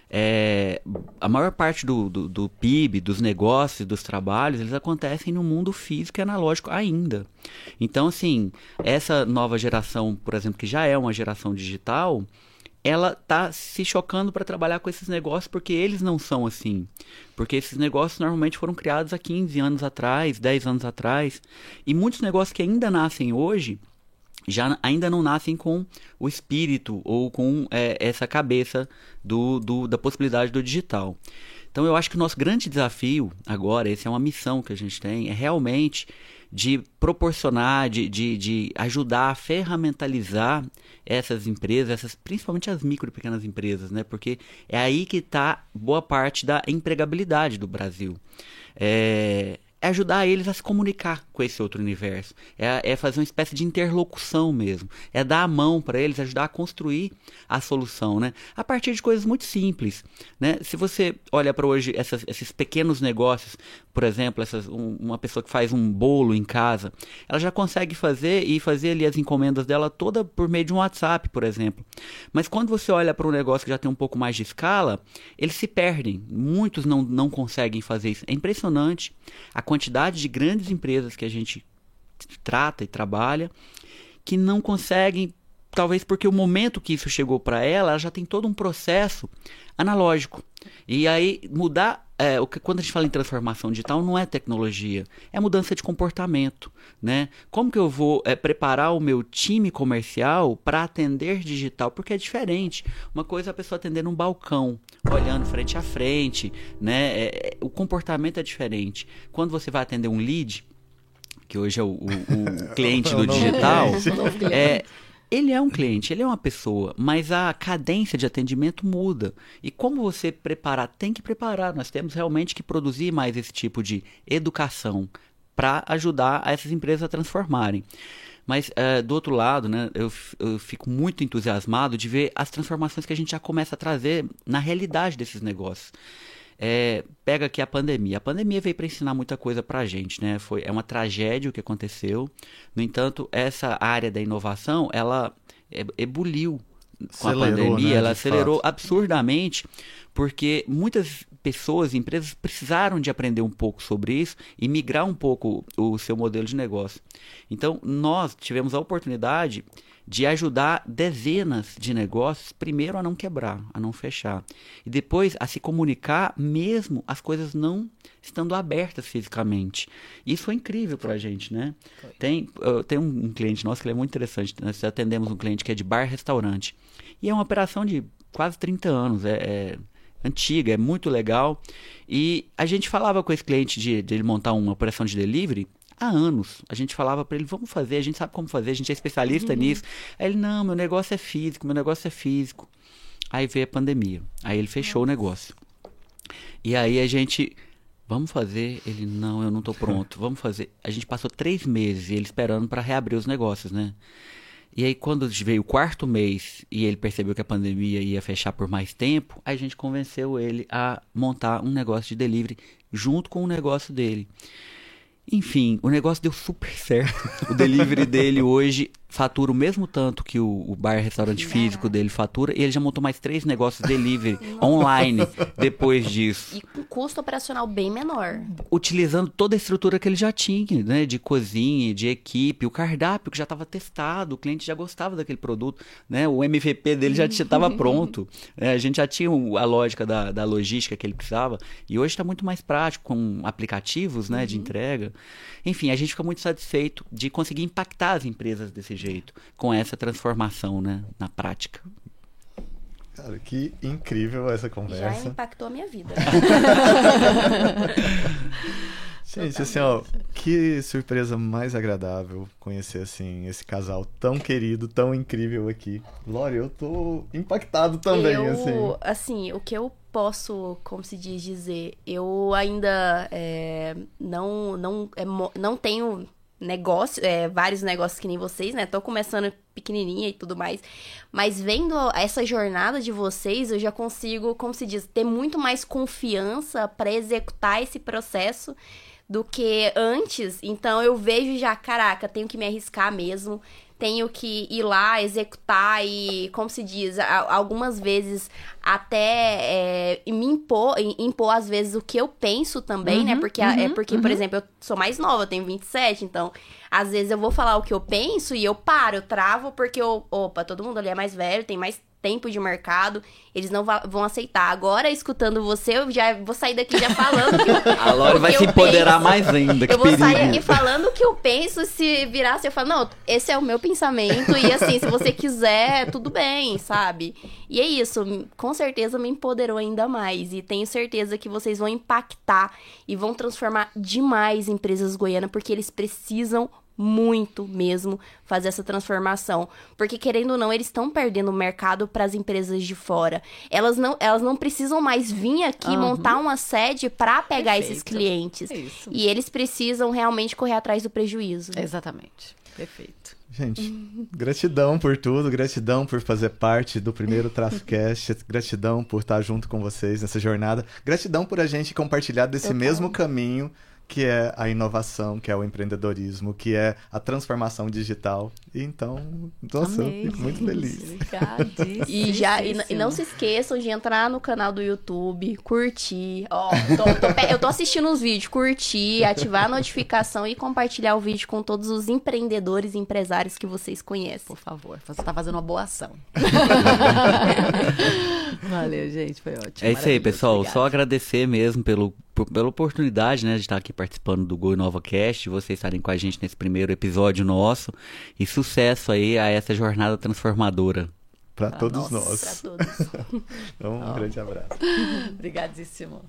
é, a maior parte do, do, do, PIB, dos negócios, dos trabalhos, eles acontecem no mundo físico e analógico ainda. Então, assim, essa nova geração, por exemplo, que já é uma geração digital, ela tá se chocando para trabalhar com esses negócios porque eles não são assim. Porque esses negócios normalmente foram criados há 15 anos atrás, 10 anos atrás. E muitos negócios que ainda nascem hoje já ainda não nascem com o espírito ou com é, essa cabeça do, do, da possibilidade do digital. Então eu acho que o nosso grande desafio agora, essa é uma missão que a gente tem, é realmente de proporcionar, de, de, de ajudar a ferramentalizar essas empresas, essas, principalmente as micro e pequenas empresas, né? Porque é aí que está boa parte da empregabilidade do Brasil. É, é ajudar eles a se comunicar com esse outro universo. É, é fazer uma espécie de interlocução mesmo. É dar a mão para eles, ajudar a construir a solução, né? A partir de coisas muito simples, né? Se você olha para hoje essas, esses pequenos negócios, por exemplo, essas, um, uma pessoa que faz um bolo em casa, ela já consegue fazer e fazer ali as encomendas dela toda por meio de um WhatsApp, por exemplo. Mas quando você olha para um negócio que já tem um pouco mais de escala, eles se perdem. Muitos não, não conseguem fazer isso. É impressionante a quantidade de grandes empresas que a gente trata e trabalha que não conseguem, talvez porque o momento que isso chegou para ela, ela já tem todo um processo analógico. E aí mudar, é, o que, quando a gente fala em transformação digital, não é tecnologia, é mudança de comportamento, né? Como que eu vou é, preparar o meu time comercial para atender digital? Porque é diferente. Uma coisa é a pessoa atender num balcão, olhando frente a frente, né? É, é o comportamento é diferente. Quando você vai atender um lead, que hoje é o, o, o cliente do digital, é, ele é um cliente, ele é uma pessoa, mas a cadência de atendimento muda. E como você preparar? Tem que preparar. Nós temos realmente que produzir mais esse tipo de educação para ajudar essas empresas a transformarem. Mas uh, do outro lado, né, eu, eu, fico muito entusiasmado de ver as transformações que a gente já começa a trazer na realidade desses negócios. É, pega aqui a pandemia. A pandemia veio para ensinar muita coisa para a gente, né? Foi, é uma tragédia o que aconteceu. No entanto, essa área da inovação, ela ebuliu com acelerou, a pandemia, né, ela acelerou fato. absurdamente, porque muitas pessoas, empresas precisaram de aprender um pouco sobre isso e migrar um pouco o seu modelo de negócio. Então, nós tivemos a oportunidade de ajudar dezenas de negócios, primeiro a não quebrar, a não fechar, e depois a se comunicar mesmo as coisas não estando abertas fisicamente. Isso foi incrível para a gente, né? Tem, uh, tem um, um, cliente nosso que é muito interessante, nós atendemos um cliente que é de bar-restaurante, e é uma operação de quase 30 anos, é, é antiga, é muito legal, e a gente falava com esse cliente de, de ele montar uma operação de delivery, há anos. A gente falava para ele, vamos fazer, a gente sabe como fazer, a gente é especialista uhum. nisso. Aí ele, não, meu negócio é físico, meu negócio é físico. Aí veio a pandemia. Aí ele fechou o negócio. E aí a gente, vamos fazer? Ele, não, eu não tô pronto, vamos fazer. A gente passou três meses ele esperando para reabrir os negócios, né? E aí, quando veio o quarto mês e ele percebeu que a pandemia ia fechar por mais tempo, a gente convenceu ele a montar um negócio de delivery junto com o negócio dele. Enfim, o negócio deu super certo. O delivery dele hoje fatura o mesmo tanto que o, o bar restaurante físico dele fatura e ele já montou mais três negócios delivery online depois disso. E com custo operacional bem menor. Utilizando toda a estrutura que ele já tinha, né? De cozinha, de equipe, o cardápio que já estava testado, o cliente já gostava daquele produto, né? O MVP dele já estava pronto. Né? A gente já tinha a lógica da, da logística que ele precisava e hoje está muito mais prático com aplicativos, né? Uhum. De entrega. Enfim, a gente fica muito satisfeito de conseguir impactar as empresas desse jeito jeito, com essa transformação, né, na prática. Cara, que incrível essa conversa. Já impactou a minha vida. Gente, assim, ó, que surpresa mais agradável conhecer, assim, esse casal tão querido, tão incrível aqui. Lore, eu tô impactado também, eu, assim. Assim, o que eu posso, como se diz, dizer, eu ainda é, não, não, é, não tenho negócio, é, vários negócios que nem vocês, né? Tô começando pequenininha e tudo mais. Mas vendo essa jornada de vocês, eu já consigo, como se diz, ter muito mais confiança para executar esse processo do que antes. Então eu vejo já, caraca, tenho que me arriscar mesmo tenho que ir lá executar e, como se diz, algumas vezes até é, me impor, impor às vezes o que eu penso também, né? uhum, né? Porque, é uhum, é porque uhum. por exemplo, eu sou mais nova, eu tenho 27, então às vezes eu vou falar o que eu penso e eu paro, eu travo porque eu, opa, todo mundo ali é mais velho, tem mais tempo de mercado, eles não vão aceitar. Agora, escutando você, eu já vou sair daqui já falando que eu, A Lore vai se empoderar penso. mais ainda. eu vou perigo. sair aqui falando o que eu penso. Se virasse, eu falo, não, esse é o meu pensamento. E assim, se você quiser, tudo bem, sabe? E é isso, com certeza me empoderou ainda mais. E tenho certeza que vocês vão impactar e vão transformar demais empresas goianas, porque eles precisam muito mesmo fazer essa transformação, porque querendo ou não, eles estão perdendo o mercado para as empresas de fora. Elas não, elas não precisam mais vir aqui uhum. montar uma sede para pegar Perfeito. esses clientes. É e eles precisam realmente correr atrás do prejuízo. Exatamente. Perfeito. Gente, gratidão por tudo, gratidão por fazer parte do primeiro TraçoCast, gratidão por estar junto com vocês nessa jornada, gratidão por a gente compartilhar desse mesmo caminho que é a inovação, que é o empreendedorismo, que é a transformação digital. Então, nossa, Amei, eu fico muito feliz. e já e, e, não se esqueçam de entrar no canal do YouTube, curtir. Ó, tô, tô, eu tô assistindo os vídeos, curtir, ativar a notificação e compartilhar o vídeo com todos os empreendedores e empresários que vocês conhecem. Por favor, você tá fazendo uma boa ação. Valeu, gente, foi ótimo. É isso aí, pessoal. Obrigado. Só agradecer mesmo pelo pela oportunidade, né, de estar aqui participando do Gol Nova Cast, vocês estarem com a gente nesse primeiro episódio nosso. E sucesso aí a essa jornada transformadora. Para todos nós. Para todos. então, um oh. grande abraço. Obrigadíssimo.